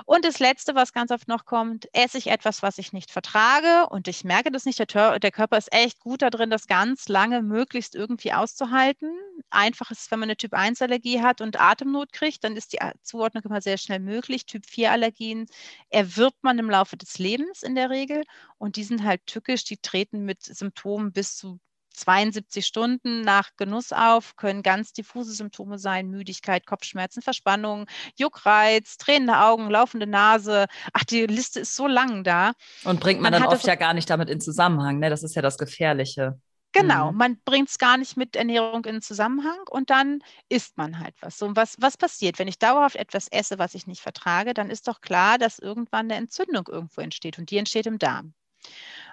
Und das Letzte, was ganz oft noch kommt, esse ich etwas, was ich nicht vertrage und ich merke das nicht. Der, der Körper ist echt gut darin, das ganz lange möglichst irgendwie auszuhalten. Einfach ist wenn man eine Typ-1-Allergie hat und Atemnot kriegt, dann ist die Zuordnung immer sehr schnell möglich. Typ-4-Allergien erwirbt man im Laufe des Lebens in der Regel und die sind halt tückisch, die treten mit Symptomen bis zu 72 Stunden nach Genuss auf, können ganz diffuse Symptome sein, Müdigkeit, Kopfschmerzen, Verspannung, Juckreiz, tränende Augen, laufende Nase. Ach, die Liste ist so lang da. Und bringt man, man dann oft ja gar nicht damit in Zusammenhang, ne? Das ist ja das Gefährliche. Genau, mhm. man bringt es gar nicht mit Ernährung in Zusammenhang und dann isst man halt was. So, was, was passiert, wenn ich dauerhaft etwas esse, was ich nicht vertrage, dann ist doch klar, dass irgendwann eine Entzündung irgendwo entsteht und die entsteht im Darm.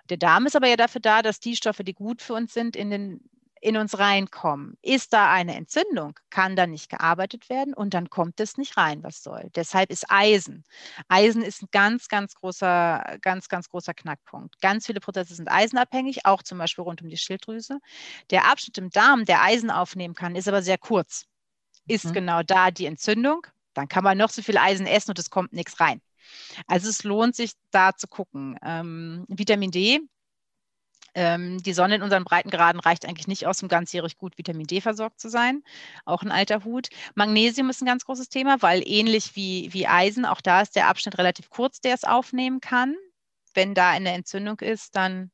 Der Darm ist aber ja dafür da, dass die Stoffe, die gut für uns sind, in, den, in uns reinkommen. Ist da eine Entzündung, kann da nicht gearbeitet werden und dann kommt es nicht rein, was soll. Deshalb ist Eisen. Eisen ist ein ganz, ganz großer, ganz, ganz großer Knackpunkt. Ganz viele Prozesse sind eisenabhängig, auch zum Beispiel rund um die Schilddrüse. Der Abschnitt im Darm, der Eisen aufnehmen kann, ist aber sehr kurz. Ist mhm. genau da die Entzündung. Dann kann man noch so viel Eisen essen und es kommt nichts rein. Also es lohnt sich da zu gucken. Ähm, Vitamin D. Ähm, die Sonne in unseren Breitengraden reicht eigentlich nicht aus, um ganzjährig gut Vitamin D versorgt zu sein. Auch ein alter Hut. Magnesium ist ein ganz großes Thema, weil ähnlich wie, wie Eisen, auch da ist der Abschnitt relativ kurz, der es aufnehmen kann. Wenn da eine Entzündung ist, dann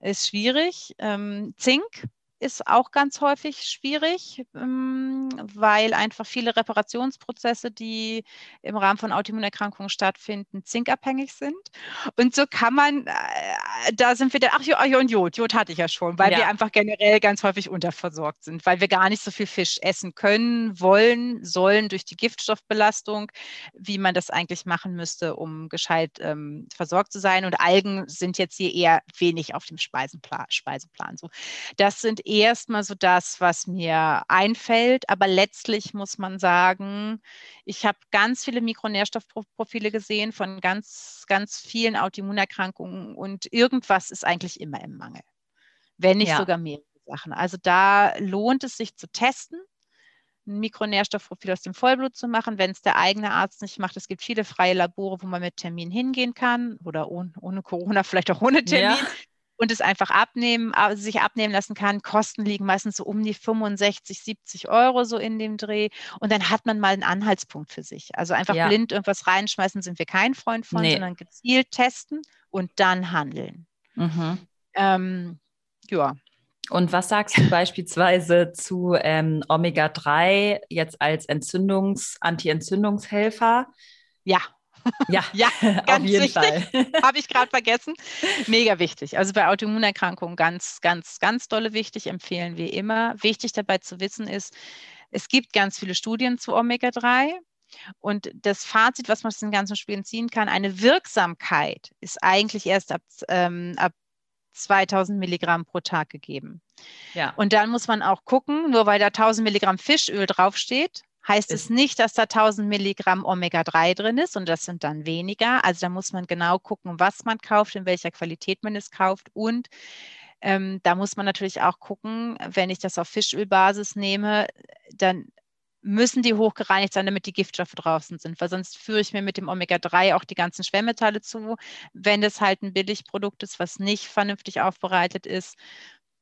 ist schwierig. Ähm, Zink ist auch ganz häufig schwierig, ähm, weil einfach viele Reparationsprozesse, die im Rahmen von Autoimmunerkrankungen stattfinden, zinkabhängig sind. Und so kann man, äh, da sind wir dann, ach ja, und Jod, Jod hatte ich ja schon, weil ja. wir einfach generell ganz häufig unterversorgt sind, weil wir gar nicht so viel Fisch essen können, wollen, sollen durch die Giftstoffbelastung, wie man das eigentlich machen müsste, um gescheit ähm, versorgt zu sein. Und Algen sind jetzt hier eher wenig auf dem Speisenplan. Speiseplan. So, das sind erstmal so das, was mir einfällt. Aber letztlich muss man sagen, ich habe ganz viele Mikronährstoffprofile gesehen von ganz, ganz vielen Autoimmunerkrankungen und irgendwas ist eigentlich immer im Mangel, wenn nicht ja. sogar mehrere Sachen. Also da lohnt es sich zu testen ein Mikronährstoffprofil aus dem Vollblut zu machen, wenn es der eigene Arzt nicht macht. Es gibt viele freie Labore, wo man mit Termin hingehen kann oder ohne, ohne Corona, (laughs) vielleicht auch ohne Termin. Ja und es einfach abnehmen, sich abnehmen lassen kann. Kosten liegen meistens so um die 65, 70 Euro so in dem Dreh. Und dann hat man mal einen Anhaltspunkt für sich. Also einfach ja. blind irgendwas reinschmeißen, sind wir kein Freund von, nee. sondern gezielt testen und dann handeln. Mhm. Ähm, ja. Und was sagst du beispielsweise zu ähm, Omega-3 jetzt als Entzündungs-, Anti-Entzündungshelfer? Ja, ja, ja (laughs) auf jeden wichtig. Fall. (laughs) Habe ich gerade vergessen. Mega wichtig. Also bei Autoimmunerkrankungen ganz, ganz, ganz dolle wichtig, empfehlen wir immer. Wichtig dabei zu wissen ist, es gibt ganz viele Studien zu Omega-3. Und das Fazit, was man aus den ganzen Studien ziehen kann, eine Wirksamkeit ist eigentlich erst ab, ähm, ab 2000 Milligramm pro Tag gegeben. Ja. Und dann muss man auch gucken, nur weil da 1000 Milligramm Fischöl draufsteht, heißt es nicht, dass da 1000 Milligramm Omega-3 drin ist und das sind dann weniger. Also da muss man genau gucken, was man kauft, in welcher Qualität man es kauft und ähm, da muss man natürlich auch gucken, wenn ich das auf Fischölbasis nehme, dann müssen die hochgereinigt sein, damit die Giftstoffe draußen sind, weil sonst führe ich mir mit dem Omega-3 auch die ganzen Schwermetalle zu. Wenn das halt ein Billigprodukt ist, was nicht vernünftig aufbereitet ist,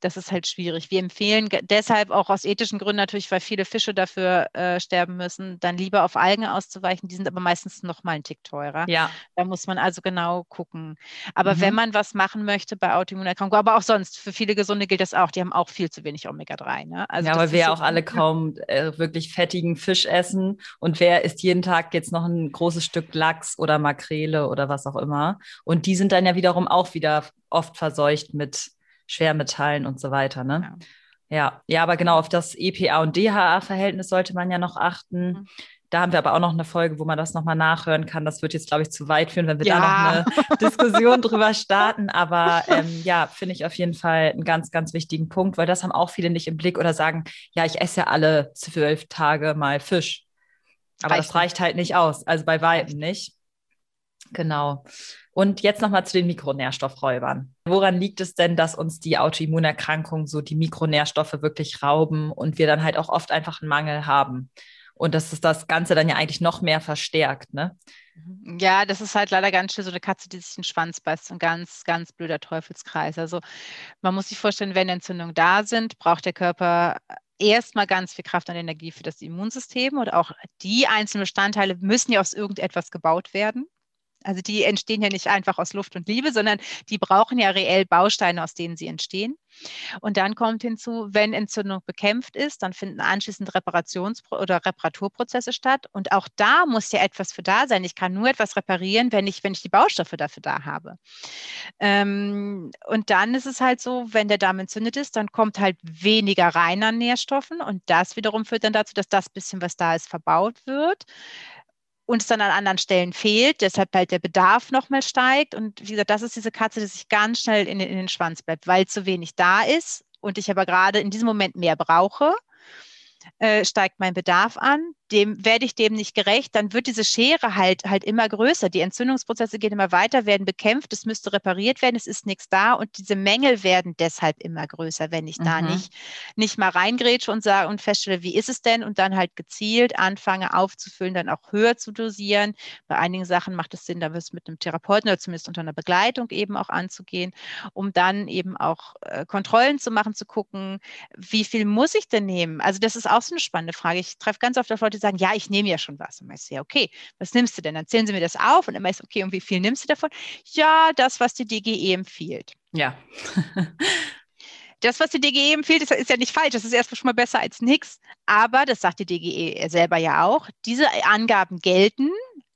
das ist halt schwierig. Wir empfehlen deshalb auch aus ethischen Gründen natürlich, weil viele Fische dafür äh, sterben müssen, dann lieber auf Algen auszuweichen. Die sind aber meistens noch mal einen Tick teurer. Ja. Da muss man also genau gucken. Aber mhm. wenn man was machen möchte bei Autoimmunerkrankungen, aber auch sonst, für viele Gesunde gilt das auch, die haben auch viel zu wenig Omega-3. Ne? Also ja, weil wir so auch alle (laughs) kaum äh, wirklich fettigen Fisch essen. Und wer isst jeden Tag jetzt noch ein großes Stück Lachs oder Makrele oder was auch immer. Und die sind dann ja wiederum auch wieder oft verseucht mit Schwermetallen und so weiter. Ne? Ja. Ja, ja, aber genau auf das EPA und DHA-Verhältnis sollte man ja noch achten. Mhm. Da haben wir aber auch noch eine Folge, wo man das nochmal nachhören kann. Das wird jetzt, glaube ich, zu weit führen, wenn wir ja. da noch eine (laughs) Diskussion drüber starten. Aber ähm, ja, finde ich auf jeden Fall einen ganz, ganz wichtigen Punkt, weil das haben auch viele nicht im Blick oder sagen, ja, ich esse ja alle zwölf Tage mal Fisch. Aber reicht das reicht halt nicht aus. Also bei weitem nicht. Genau. Und jetzt nochmal zu den Mikronährstoffräubern. Woran liegt es denn, dass uns die Autoimmunerkrankungen so die Mikronährstoffe wirklich rauben und wir dann halt auch oft einfach einen Mangel haben? Und dass es das Ganze dann ja eigentlich noch mehr verstärkt, ne? Ja, das ist halt leider ganz schön so eine Katze, die sich den Schwanz beißt. Ein ganz, ganz blöder Teufelskreis. Also man muss sich vorstellen, wenn Entzündungen da sind, braucht der Körper erstmal ganz viel Kraft und Energie für das Immunsystem und auch die einzelnen Bestandteile müssen ja aus irgendetwas gebaut werden. Also die entstehen ja nicht einfach aus Luft und Liebe, sondern die brauchen ja reell Bausteine, aus denen sie entstehen. Und dann kommt hinzu, wenn Entzündung bekämpft ist, dann finden anschließend Reparations- oder Reparaturprozesse statt. Und auch da muss ja etwas für da sein. Ich kann nur etwas reparieren, wenn ich, wenn ich die Baustoffe dafür da habe. Ähm, und dann ist es halt so, wenn der Darm entzündet ist, dann kommt halt weniger rein an Nährstoffen. Und das wiederum führt dann dazu, dass das bisschen, was da ist, verbaut wird uns dann an anderen Stellen fehlt, deshalb halt der Bedarf nochmal steigt. Und wie gesagt, das ist diese Katze, die sich ganz schnell in, in den Schwanz bleibt, weil zu wenig da ist und ich aber gerade in diesem Moment mehr brauche äh, steigt mein Bedarf an, dem werde ich dem nicht gerecht, dann wird diese Schere halt halt immer größer. Die Entzündungsprozesse gehen immer weiter, werden bekämpft, es müsste repariert werden, es ist nichts da und diese Mängel werden deshalb immer größer, wenn ich mhm. da nicht, nicht mal reingrätsche und sage und feststelle, wie ist es denn und dann halt gezielt anfange aufzufüllen, dann auch höher zu dosieren. Bei einigen Sachen macht es Sinn, da es mit einem Therapeuten oder zumindest unter einer Begleitung eben auch anzugehen, um dann eben auch äh, Kontrollen zu machen, zu gucken, wie viel muss ich denn nehmen? Also das ist auch so eine spannende Frage. Ich treffe ganz oft auf Leute, die sagen, ja, ich nehme ja schon was. Und ich so, ja, okay, was nimmst du denn? Dann zählen sie mir das auf und dann ist okay, und wie viel nimmst du davon? Ja, das, was die DGE empfiehlt. Ja. (laughs) das, was die DGE empfiehlt, ist, ist ja nicht falsch. Das ist erstmal schon mal besser als nichts. Aber, das sagt die DGE selber ja auch, diese Angaben gelten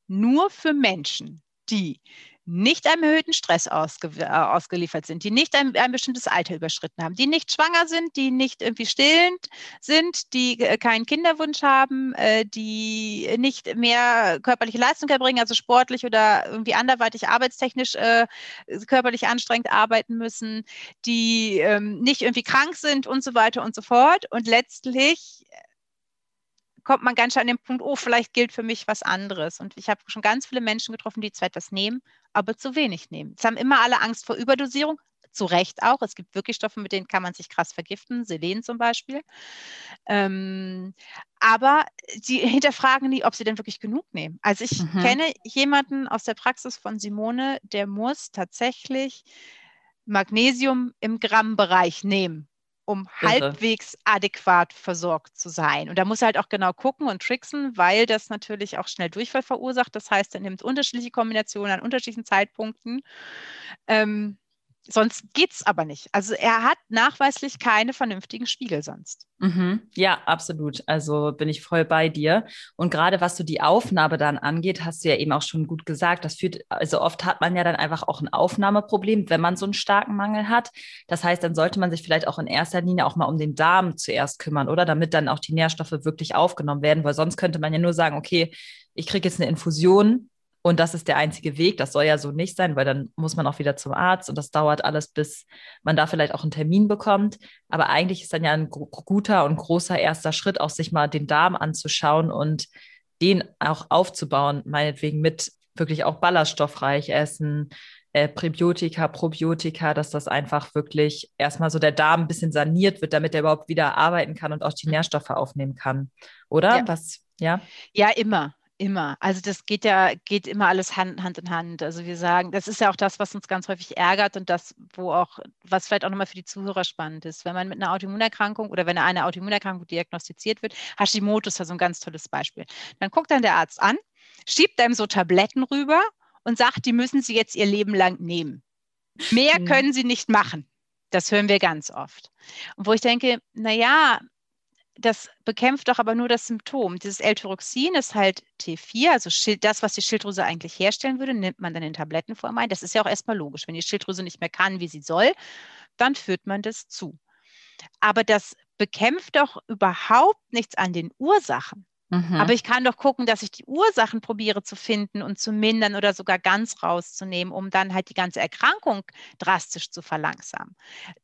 nur für Menschen, die nicht einem erhöhten Stress ausge äh, ausgeliefert sind, die nicht ein, ein, bestimmtes Alter überschritten haben, die nicht schwanger sind, die nicht irgendwie stillend sind, die äh, keinen Kinderwunsch haben, äh, die nicht mehr körperliche Leistung erbringen, also sportlich oder irgendwie anderweitig arbeitstechnisch äh, körperlich anstrengend arbeiten müssen, die ähm, nicht irgendwie krank sind und so weiter und so fort. Und letztlich kommt man ganz schnell an den Punkt, oh, vielleicht gilt für mich was anderes. Und ich habe schon ganz viele Menschen getroffen, die zwar etwas nehmen, aber zu wenig nehmen. Es haben immer alle Angst vor Überdosierung, zu Recht auch. Es gibt wirklich Stoffe, mit denen kann man sich krass vergiften, Selen zum Beispiel. Ähm, aber sie (laughs) hinterfragen nie, ob sie denn wirklich genug nehmen. Also ich mhm. kenne jemanden aus der Praxis von Simone, der muss tatsächlich Magnesium im Grammbereich nehmen um Irre. halbwegs adäquat versorgt zu sein. Und da muss er halt auch genau gucken und tricksen, weil das natürlich auch schnell Durchfall verursacht. Das heißt, er nimmt unterschiedliche Kombinationen an unterschiedlichen Zeitpunkten. Ähm, Sonst geht es aber nicht. Also er hat nachweislich keine vernünftigen Spiegel sonst. Mhm. Ja, absolut. Also bin ich voll bei dir. Und gerade was so die Aufnahme dann angeht, hast du ja eben auch schon gut gesagt. Das führt, also oft hat man ja dann einfach auch ein Aufnahmeproblem, wenn man so einen starken Mangel hat. Das heißt, dann sollte man sich vielleicht auch in erster Linie auch mal um den Darm zuerst kümmern, oder? Damit dann auch die Nährstoffe wirklich aufgenommen werden, weil sonst könnte man ja nur sagen, okay, ich kriege jetzt eine Infusion, und das ist der einzige Weg. Das soll ja so nicht sein, weil dann muss man auch wieder zum Arzt und das dauert alles, bis man da vielleicht auch einen Termin bekommt. Aber eigentlich ist dann ja ein guter und großer erster Schritt, auch sich mal den Darm anzuschauen und den auch aufzubauen, meinetwegen mit wirklich auch ballaststoffreich essen, äh, Präbiotika, Probiotika, dass das einfach wirklich erstmal so der Darm ein bisschen saniert wird, damit er überhaupt wieder arbeiten kann und auch die Nährstoffe aufnehmen kann. Oder? Ja. Was? Ja? Ja, immer. Immer. Also das geht ja, geht immer alles Hand, Hand in Hand. Also wir sagen, das ist ja auch das, was uns ganz häufig ärgert und das, wo auch, was vielleicht auch nochmal für die Zuhörer spannend ist. Wenn man mit einer Autoimmunerkrankung oder wenn eine Autoimmunerkrankung diagnostiziert wird, Hashimoto ist ja so ein ganz tolles Beispiel. Dann guckt dann der Arzt an, schiebt einem so Tabletten rüber und sagt, die müssen Sie jetzt Ihr Leben lang nehmen. Mehr mhm. können Sie nicht machen. Das hören wir ganz oft. Und wo ich denke, naja, das bekämpft doch aber nur das Symptom. Dieses L-Tyroxin ist halt T4, also das, was die Schilddrüse eigentlich herstellen würde, nimmt man dann in Tablettenform ein. Das ist ja auch erstmal logisch. Wenn die Schilddrüse nicht mehr kann, wie sie soll, dann führt man das zu. Aber das bekämpft doch überhaupt nichts an den Ursachen. Mhm. Aber ich kann doch gucken, dass ich die Ursachen probiere zu finden und zu mindern oder sogar ganz rauszunehmen, um dann halt die ganze Erkrankung drastisch zu verlangsamen.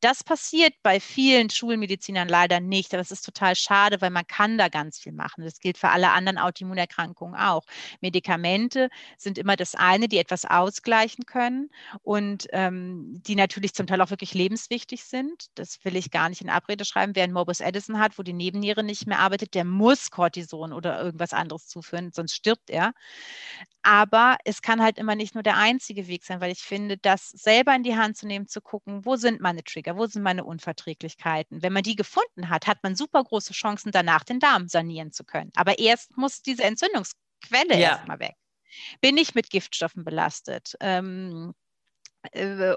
Das passiert bei vielen Schulmedizinern leider nicht. Es ist total schade, weil man kann da ganz viel machen. Das gilt für alle anderen Autoimmunerkrankungen auch. Medikamente sind immer das eine, die etwas ausgleichen können und ähm, die natürlich zum Teil auch wirklich lebenswichtig sind. Das will ich gar nicht in Abrede schreiben. Wer einen Morbus Edison hat, wo die Nebenniere nicht mehr arbeitet, der muss Cortison oder irgendwas anderes zuführen, sonst stirbt er. Aber es kann halt immer nicht nur der einzige Weg sein, weil ich finde, das selber in die Hand zu nehmen, zu gucken, wo sind meine Trigger, wo sind meine Unverträglichkeiten. Wenn man die gefunden hat, hat man super große Chancen, danach den Darm sanieren zu können. Aber erst muss diese Entzündungsquelle ja. erstmal weg. Bin ich mit Giftstoffen belastet? Ähm, äh,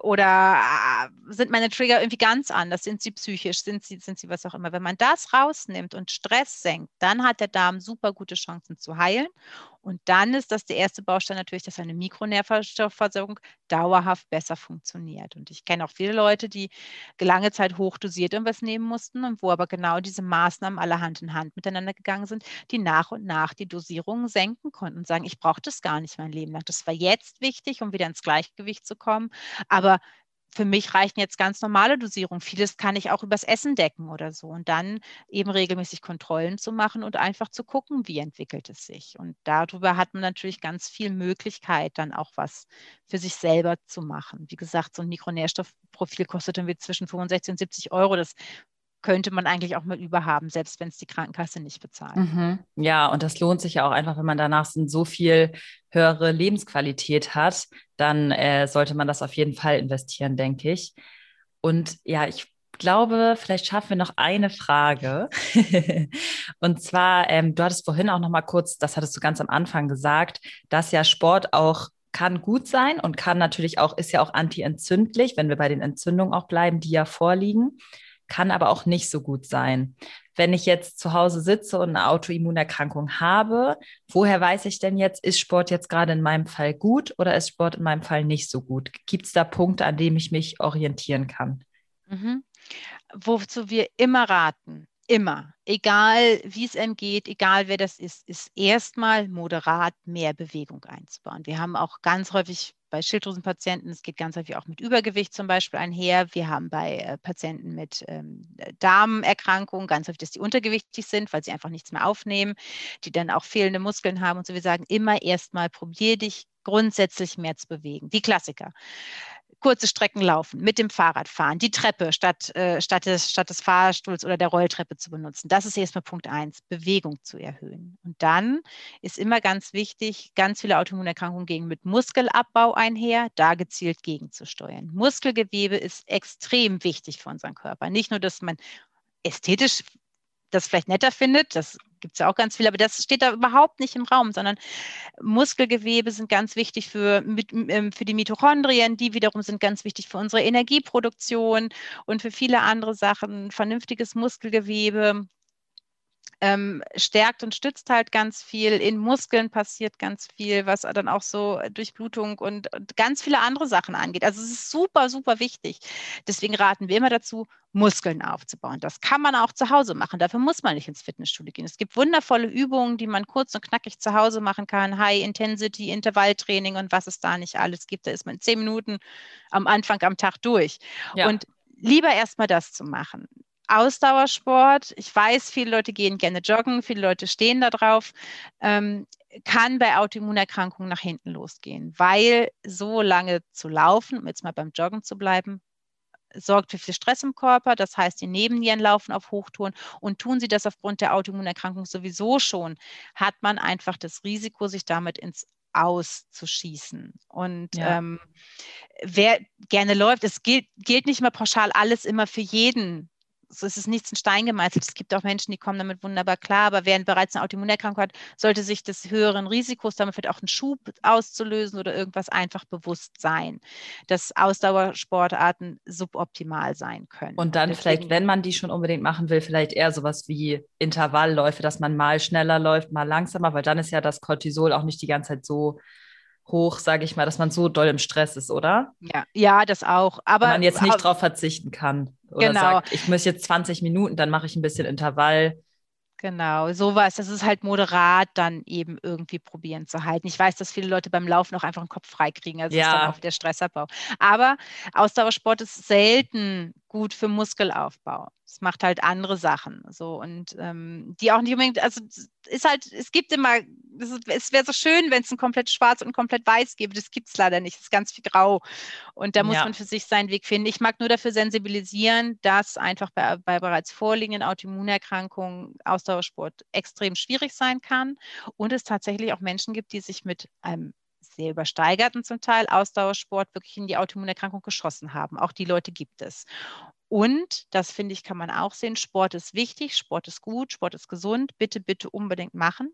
oder äh, sind meine Trigger irgendwie ganz anders? Sind sie psychisch? Sind sie, sind sie was auch immer? Wenn man das rausnimmt und Stress senkt, dann hat der Darm super gute Chancen zu heilen und dann ist das der erste Baustein natürlich, dass eine Mikronährstoffversorgung dauerhaft besser funktioniert. Und ich kenne auch viele Leute, die lange Zeit hochdosiert irgendwas nehmen mussten und wo aber genau diese Maßnahmen alle Hand in Hand miteinander gegangen sind, die nach und nach die Dosierungen senken konnten und sagen, ich brauche das gar nicht mein Leben lang. Das war jetzt wichtig, um wieder ins Gleichgewicht zu kommen. Aber für mich reichen jetzt ganz normale Dosierungen. Vieles kann ich auch übers Essen decken oder so. Und dann eben regelmäßig Kontrollen zu machen und einfach zu gucken, wie entwickelt es sich. Und darüber hat man natürlich ganz viel Möglichkeit, dann auch was für sich selber zu machen. Wie gesagt, so ein Mikronährstoffprofil kostet irgendwie zwischen 65 und 70 Euro. Das könnte man eigentlich auch mal überhaben, selbst wenn es die Krankenkasse nicht bezahlt. Mhm. Ja, und das lohnt sich ja auch einfach, wenn man danach so viel höhere Lebensqualität hat, dann äh, sollte man das auf jeden Fall investieren, denke ich. Und ja, ich glaube, vielleicht schaffen wir noch eine Frage. (laughs) und zwar, ähm, du hattest vorhin auch noch mal kurz, das hattest du ganz am Anfang gesagt, dass ja Sport auch kann gut sein und kann natürlich auch, ist ja auch antientzündlich, wenn wir bei den Entzündungen auch bleiben, die ja vorliegen. Kann aber auch nicht so gut sein. Wenn ich jetzt zu Hause sitze und eine Autoimmunerkrankung habe, woher weiß ich denn jetzt, ist Sport jetzt gerade in meinem Fall gut oder ist Sport in meinem Fall nicht so gut? Gibt es da Punkte, an denen ich mich orientieren kann? Mhm. Wozu wir immer raten, immer, egal wie es einem geht, egal wer das ist, ist erstmal moderat mehr Bewegung einzubauen. Wir haben auch ganz häufig bei Schilddrüsenpatienten, es geht ganz häufig auch mit Übergewicht zum Beispiel einher. Wir haben bei äh, Patienten mit ähm, Darmerkrankungen ganz häufig, dass die untergewichtig sind, weil sie einfach nichts mehr aufnehmen, die dann auch fehlende Muskeln haben und so. Wir sagen immer erstmal, probier dich grundsätzlich mehr zu bewegen. Die Klassiker kurze Strecken laufen, mit dem Fahrrad fahren, die Treppe statt, äh, statt, des, statt des Fahrstuhls oder der Rolltreppe zu benutzen. Das ist erstmal Punkt eins, Bewegung zu erhöhen. Und dann ist immer ganz wichtig, ganz viele Autoimmunerkrankungen gehen mit Muskelabbau einher, da gezielt gegenzusteuern. Muskelgewebe ist extrem wichtig für unseren Körper. Nicht nur, dass man ästhetisch das vielleicht netter findet, das gibt es ja auch ganz viel, aber das steht da überhaupt nicht im Raum, sondern Muskelgewebe sind ganz wichtig für, ähm, für die Mitochondrien, die wiederum sind ganz wichtig für unsere Energieproduktion und für viele andere Sachen. Vernünftiges Muskelgewebe ähm, stärkt und stützt halt ganz viel. In Muskeln passiert ganz viel, was dann auch so Durchblutung und, und ganz viele andere Sachen angeht. Also es ist super, super wichtig. Deswegen raten wir immer dazu, Muskeln aufzubauen. Das kann man auch zu Hause machen. Dafür muss man nicht ins Fitnessstudio gehen. Es gibt wundervolle Übungen, die man kurz und knackig zu Hause machen kann. High Intensity, Intervalltraining und was es da nicht alles gibt. Da ist man zehn Minuten am Anfang am Tag durch. Ja. Und lieber erstmal das zu machen. Ausdauersport. Ich weiß, viele Leute gehen gerne joggen, viele Leute stehen da drauf. Ähm, kann bei Autoimmunerkrankungen nach hinten losgehen, weil so lange zu laufen, um jetzt mal beim Joggen zu bleiben, sorgt für viel Stress im Körper. Das heißt, die Nebennieren laufen auf Hochtouren und tun sie das aufgrund der Autoimmunerkrankung sowieso schon, hat man einfach das Risiko, sich damit ins auszuschießen. Und ja. ähm, wer gerne läuft, es gilt, gilt nicht mehr pauschal alles immer für jeden so ist es nichts in Stein gemeißelt. Es gibt auch Menschen, die kommen damit wunderbar klar, aber wer bereits eine Autoimmunerkrankung hat, sollte sich des höheren Risikos, damit vielleicht auch einen Schub auszulösen oder irgendwas einfach bewusst sein, dass Ausdauersportarten suboptimal sein können. Und dann Deswegen, vielleicht, wenn man die schon unbedingt machen will, vielleicht eher sowas wie Intervallläufe, dass man mal schneller läuft, mal langsamer, weil dann ist ja das Cortisol auch nicht die ganze Zeit so hoch, sage ich mal, dass man so doll im Stress ist, oder? Ja, ja, das auch. Aber Wenn man jetzt nicht drauf verzichten kann. Oder genau. sagt, ich muss jetzt 20 Minuten, dann mache ich ein bisschen Intervall. Genau, sowas. Das ist halt moderat dann eben irgendwie probieren zu halten. Ich weiß, dass viele Leute beim Laufen auch einfach den Kopf freikriegen. Also ja. ist dann auch der Stressabbau. Aber Ausdauersport ist selten gut für Muskelaufbau. Es macht halt andere Sachen. So und ähm, die auch nicht unbedingt, also ist halt, es gibt immer, es wäre so schön, wenn es ein komplett schwarz und komplett weiß gibt. Das gibt es leider nicht. Es ist ganz viel grau. Und da muss ja. man für sich seinen Weg finden. Ich mag nur dafür sensibilisieren, dass einfach bei, bei bereits vorliegenden Autoimmunerkrankungen Ausdauersport extrem schwierig sein kann und es tatsächlich auch Menschen gibt, die sich mit einem sehr übersteigerten zum Teil Ausdauersport wirklich in die Autoimmunerkrankung geschossen haben. Auch die Leute gibt es. Und, das finde ich, kann man auch sehen, Sport ist wichtig, Sport ist gut, Sport ist gesund, bitte, bitte unbedingt machen.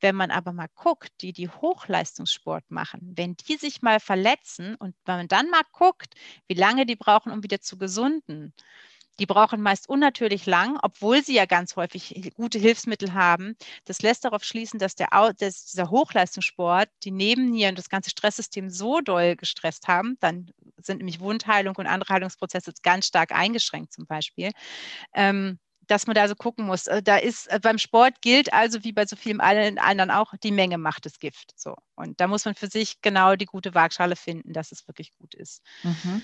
Wenn man aber mal guckt, die, die Hochleistungssport machen, wenn die sich mal verletzen und wenn man dann mal guckt, wie lange die brauchen, um wieder zu gesunden, die brauchen meist unnatürlich lang, obwohl sie ja ganz häufig gute Hilfsmittel haben. Das lässt darauf schließen, dass, der, dass dieser Hochleistungssport die Nebennieren und das ganze Stresssystem so doll gestresst haben, dann sind nämlich Wundheilung und andere Heilungsprozesse ganz stark eingeschränkt zum Beispiel. Ähm, dass man da so gucken muss. Äh, da ist äh, beim Sport gilt also wie bei so vielen anderen auch, die Menge macht das Gift. So. Und da muss man für sich genau die gute Waagschale finden, dass es wirklich gut ist. Mhm.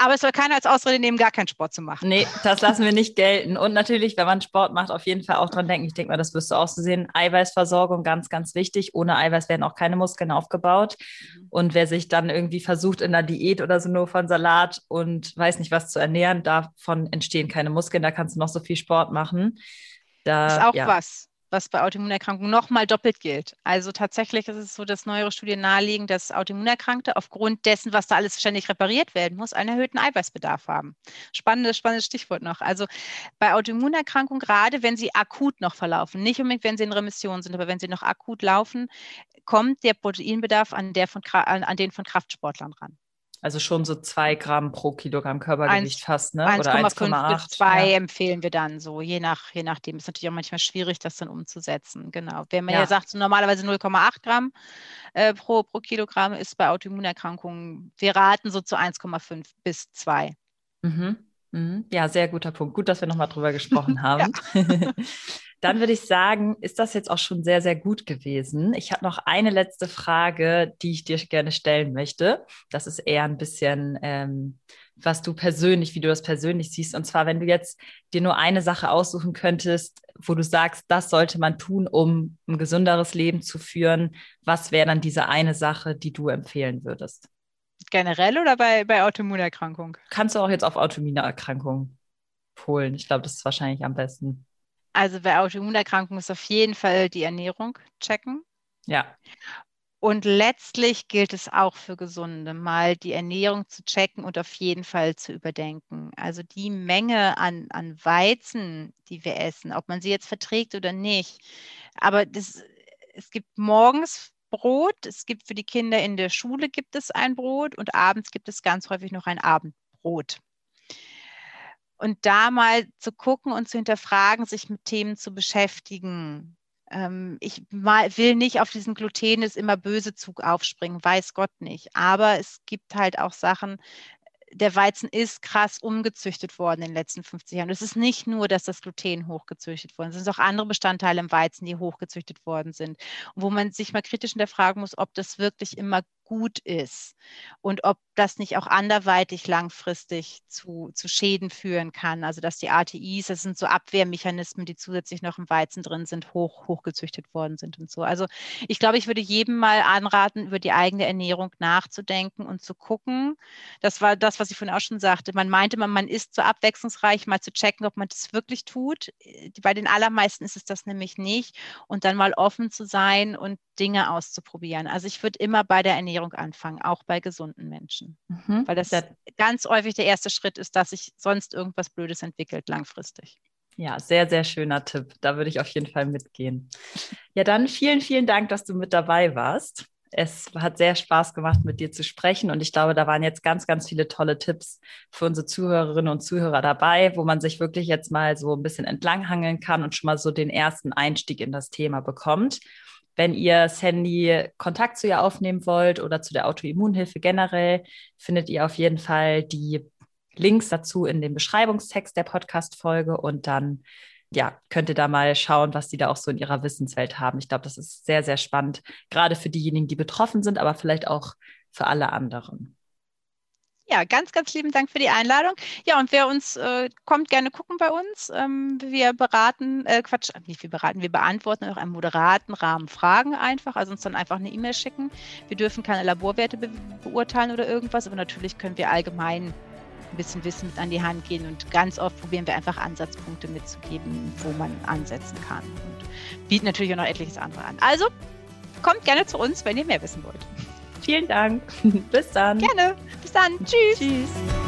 Aber es soll keiner als Ausrede nehmen, gar keinen Sport zu machen. Nee, das lassen wir nicht gelten. Und natürlich, wenn man Sport macht, auf jeden Fall auch dran denken. Ich denke mal, das wirst du auch so sehen. Eiweißversorgung, ganz, ganz wichtig. Ohne Eiweiß werden auch keine Muskeln aufgebaut. Mhm. Und wer sich dann irgendwie versucht, in der Diät oder so nur von Salat und weiß nicht was zu ernähren, davon entstehen keine Muskeln. Da kannst du noch so viel Sport machen. Da, ist auch ja. was was bei Autoimmunerkrankungen nochmal doppelt gilt. Also tatsächlich ist es so, dass neuere Studien nahelegen, dass Autoimmunerkrankte aufgrund dessen, was da alles ständig repariert werden muss, einen erhöhten Eiweißbedarf haben. Spannendes, spannendes Stichwort noch. Also bei Autoimmunerkrankungen, gerade wenn sie akut noch verlaufen, nicht unbedingt, wenn sie in Remission sind, aber wenn sie noch akut laufen, kommt der Proteinbedarf an, der von, an den von Kraftsportlern ran. Also schon so zwei Gramm pro Kilogramm Körpergewicht 1, fast, ne? Oder 1,5 bis 2 ja. empfehlen wir dann so, je, nach, je nachdem. Ist natürlich auch manchmal schwierig, das dann umzusetzen. Genau. Wenn man ja, ja sagt, so normalerweise 0,8 Gramm äh, pro, pro Kilogramm ist bei Autoimmunerkrankungen, wir raten so zu 1,5 bis 2. Mhm. Mhm. Ja, sehr guter Punkt. Gut, dass wir nochmal drüber (laughs) gesprochen haben. (laughs) Dann würde ich sagen, ist das jetzt auch schon sehr, sehr gut gewesen. Ich habe noch eine letzte Frage, die ich dir gerne stellen möchte. Das ist eher ein bisschen, ähm, was du persönlich, wie du das persönlich siehst. Und zwar, wenn du jetzt dir nur eine Sache aussuchen könntest, wo du sagst, das sollte man tun, um ein gesünderes Leben zu führen, was wäre dann diese eine Sache, die du empfehlen würdest? Generell oder bei, bei Autoimmunerkrankung? Kannst du auch jetzt auf Autoimmunerkrankung holen. Ich glaube, das ist wahrscheinlich am besten. Also bei Autoimmunerkrankungen ist auf jeden Fall die Ernährung checken. Ja. Und letztlich gilt es auch für Gesunde, mal die Ernährung zu checken und auf jeden Fall zu überdenken. Also die Menge an, an Weizen, die wir essen, ob man sie jetzt verträgt oder nicht. Aber das, es gibt morgens Brot, es gibt für die Kinder in der Schule gibt es ein Brot und abends gibt es ganz häufig noch ein Abendbrot. Und da mal zu gucken und zu hinterfragen, sich mit Themen zu beschäftigen. Ähm, ich will nicht auf diesen Gluten ist immer böse Zug aufspringen, weiß Gott nicht. Aber es gibt halt auch Sachen, der Weizen ist krass umgezüchtet worden in den letzten 50 Jahren. Es ist nicht nur, dass das Gluten hochgezüchtet worden ist, es sind auch andere Bestandteile im Weizen, die hochgezüchtet worden sind. Wo man sich mal kritisch hinterfragen muss, ob das wirklich immer gut ist und ob das nicht auch anderweitig langfristig zu, zu Schäden führen kann. Also dass die ATIs, das sind so Abwehrmechanismen, die zusätzlich noch im Weizen drin sind, hoch, hochgezüchtet worden sind und so. Also ich glaube, ich würde jedem mal anraten, über die eigene Ernährung nachzudenken und zu gucken. Das war das, was ich vorhin auch schon sagte. Man meinte, man, man ist so abwechslungsreich, mal zu checken, ob man das wirklich tut. Bei den allermeisten ist es das nämlich nicht. Und dann mal offen zu sein und Dinge auszuprobieren. Also ich würde immer bei der Ernährung anfangen, auch bei gesunden Menschen. Mhm. Weil das ja. ganz häufig der erste Schritt ist, dass sich sonst irgendwas Blödes entwickelt langfristig. Ja, sehr, sehr schöner Tipp. Da würde ich auf jeden Fall mitgehen. Ja, dann vielen, vielen Dank, dass du mit dabei warst. Es hat sehr Spaß gemacht, mit dir zu sprechen. Und ich glaube, da waren jetzt ganz, ganz viele tolle Tipps für unsere Zuhörerinnen und Zuhörer dabei, wo man sich wirklich jetzt mal so ein bisschen entlanghangeln kann und schon mal so den ersten Einstieg in das Thema bekommt. Wenn ihr Sandy Kontakt zu ihr aufnehmen wollt oder zu der Autoimmunhilfe generell, findet ihr auf jeden Fall die Links dazu in dem Beschreibungstext der Podcast-Folge und dann ja, könnt ihr da mal schauen, was die da auch so in ihrer Wissenswelt haben. Ich glaube, das ist sehr, sehr spannend, gerade für diejenigen, die betroffen sind, aber vielleicht auch für alle anderen. Ja, ganz, ganz lieben Dank für die Einladung. Ja, und wer uns äh, kommt, gerne gucken bei uns. Ähm, wir beraten, äh, Quatsch, nicht wir beraten, wir beantworten auch einen moderaten Rahmen Fragen einfach, also uns dann einfach eine E-Mail schicken. Wir dürfen keine Laborwerte be beurteilen oder irgendwas, aber natürlich können wir allgemein ein bisschen Wissen mit an die Hand gehen und ganz oft probieren wir einfach Ansatzpunkte mitzugeben, wo man ansetzen kann und bieten natürlich auch noch etliches andere an. Also kommt gerne zu uns, wenn ihr mehr wissen wollt. Vielen Dank. (laughs) Bis dann. Gerne. Bis dann. Tschüss. Tschüss.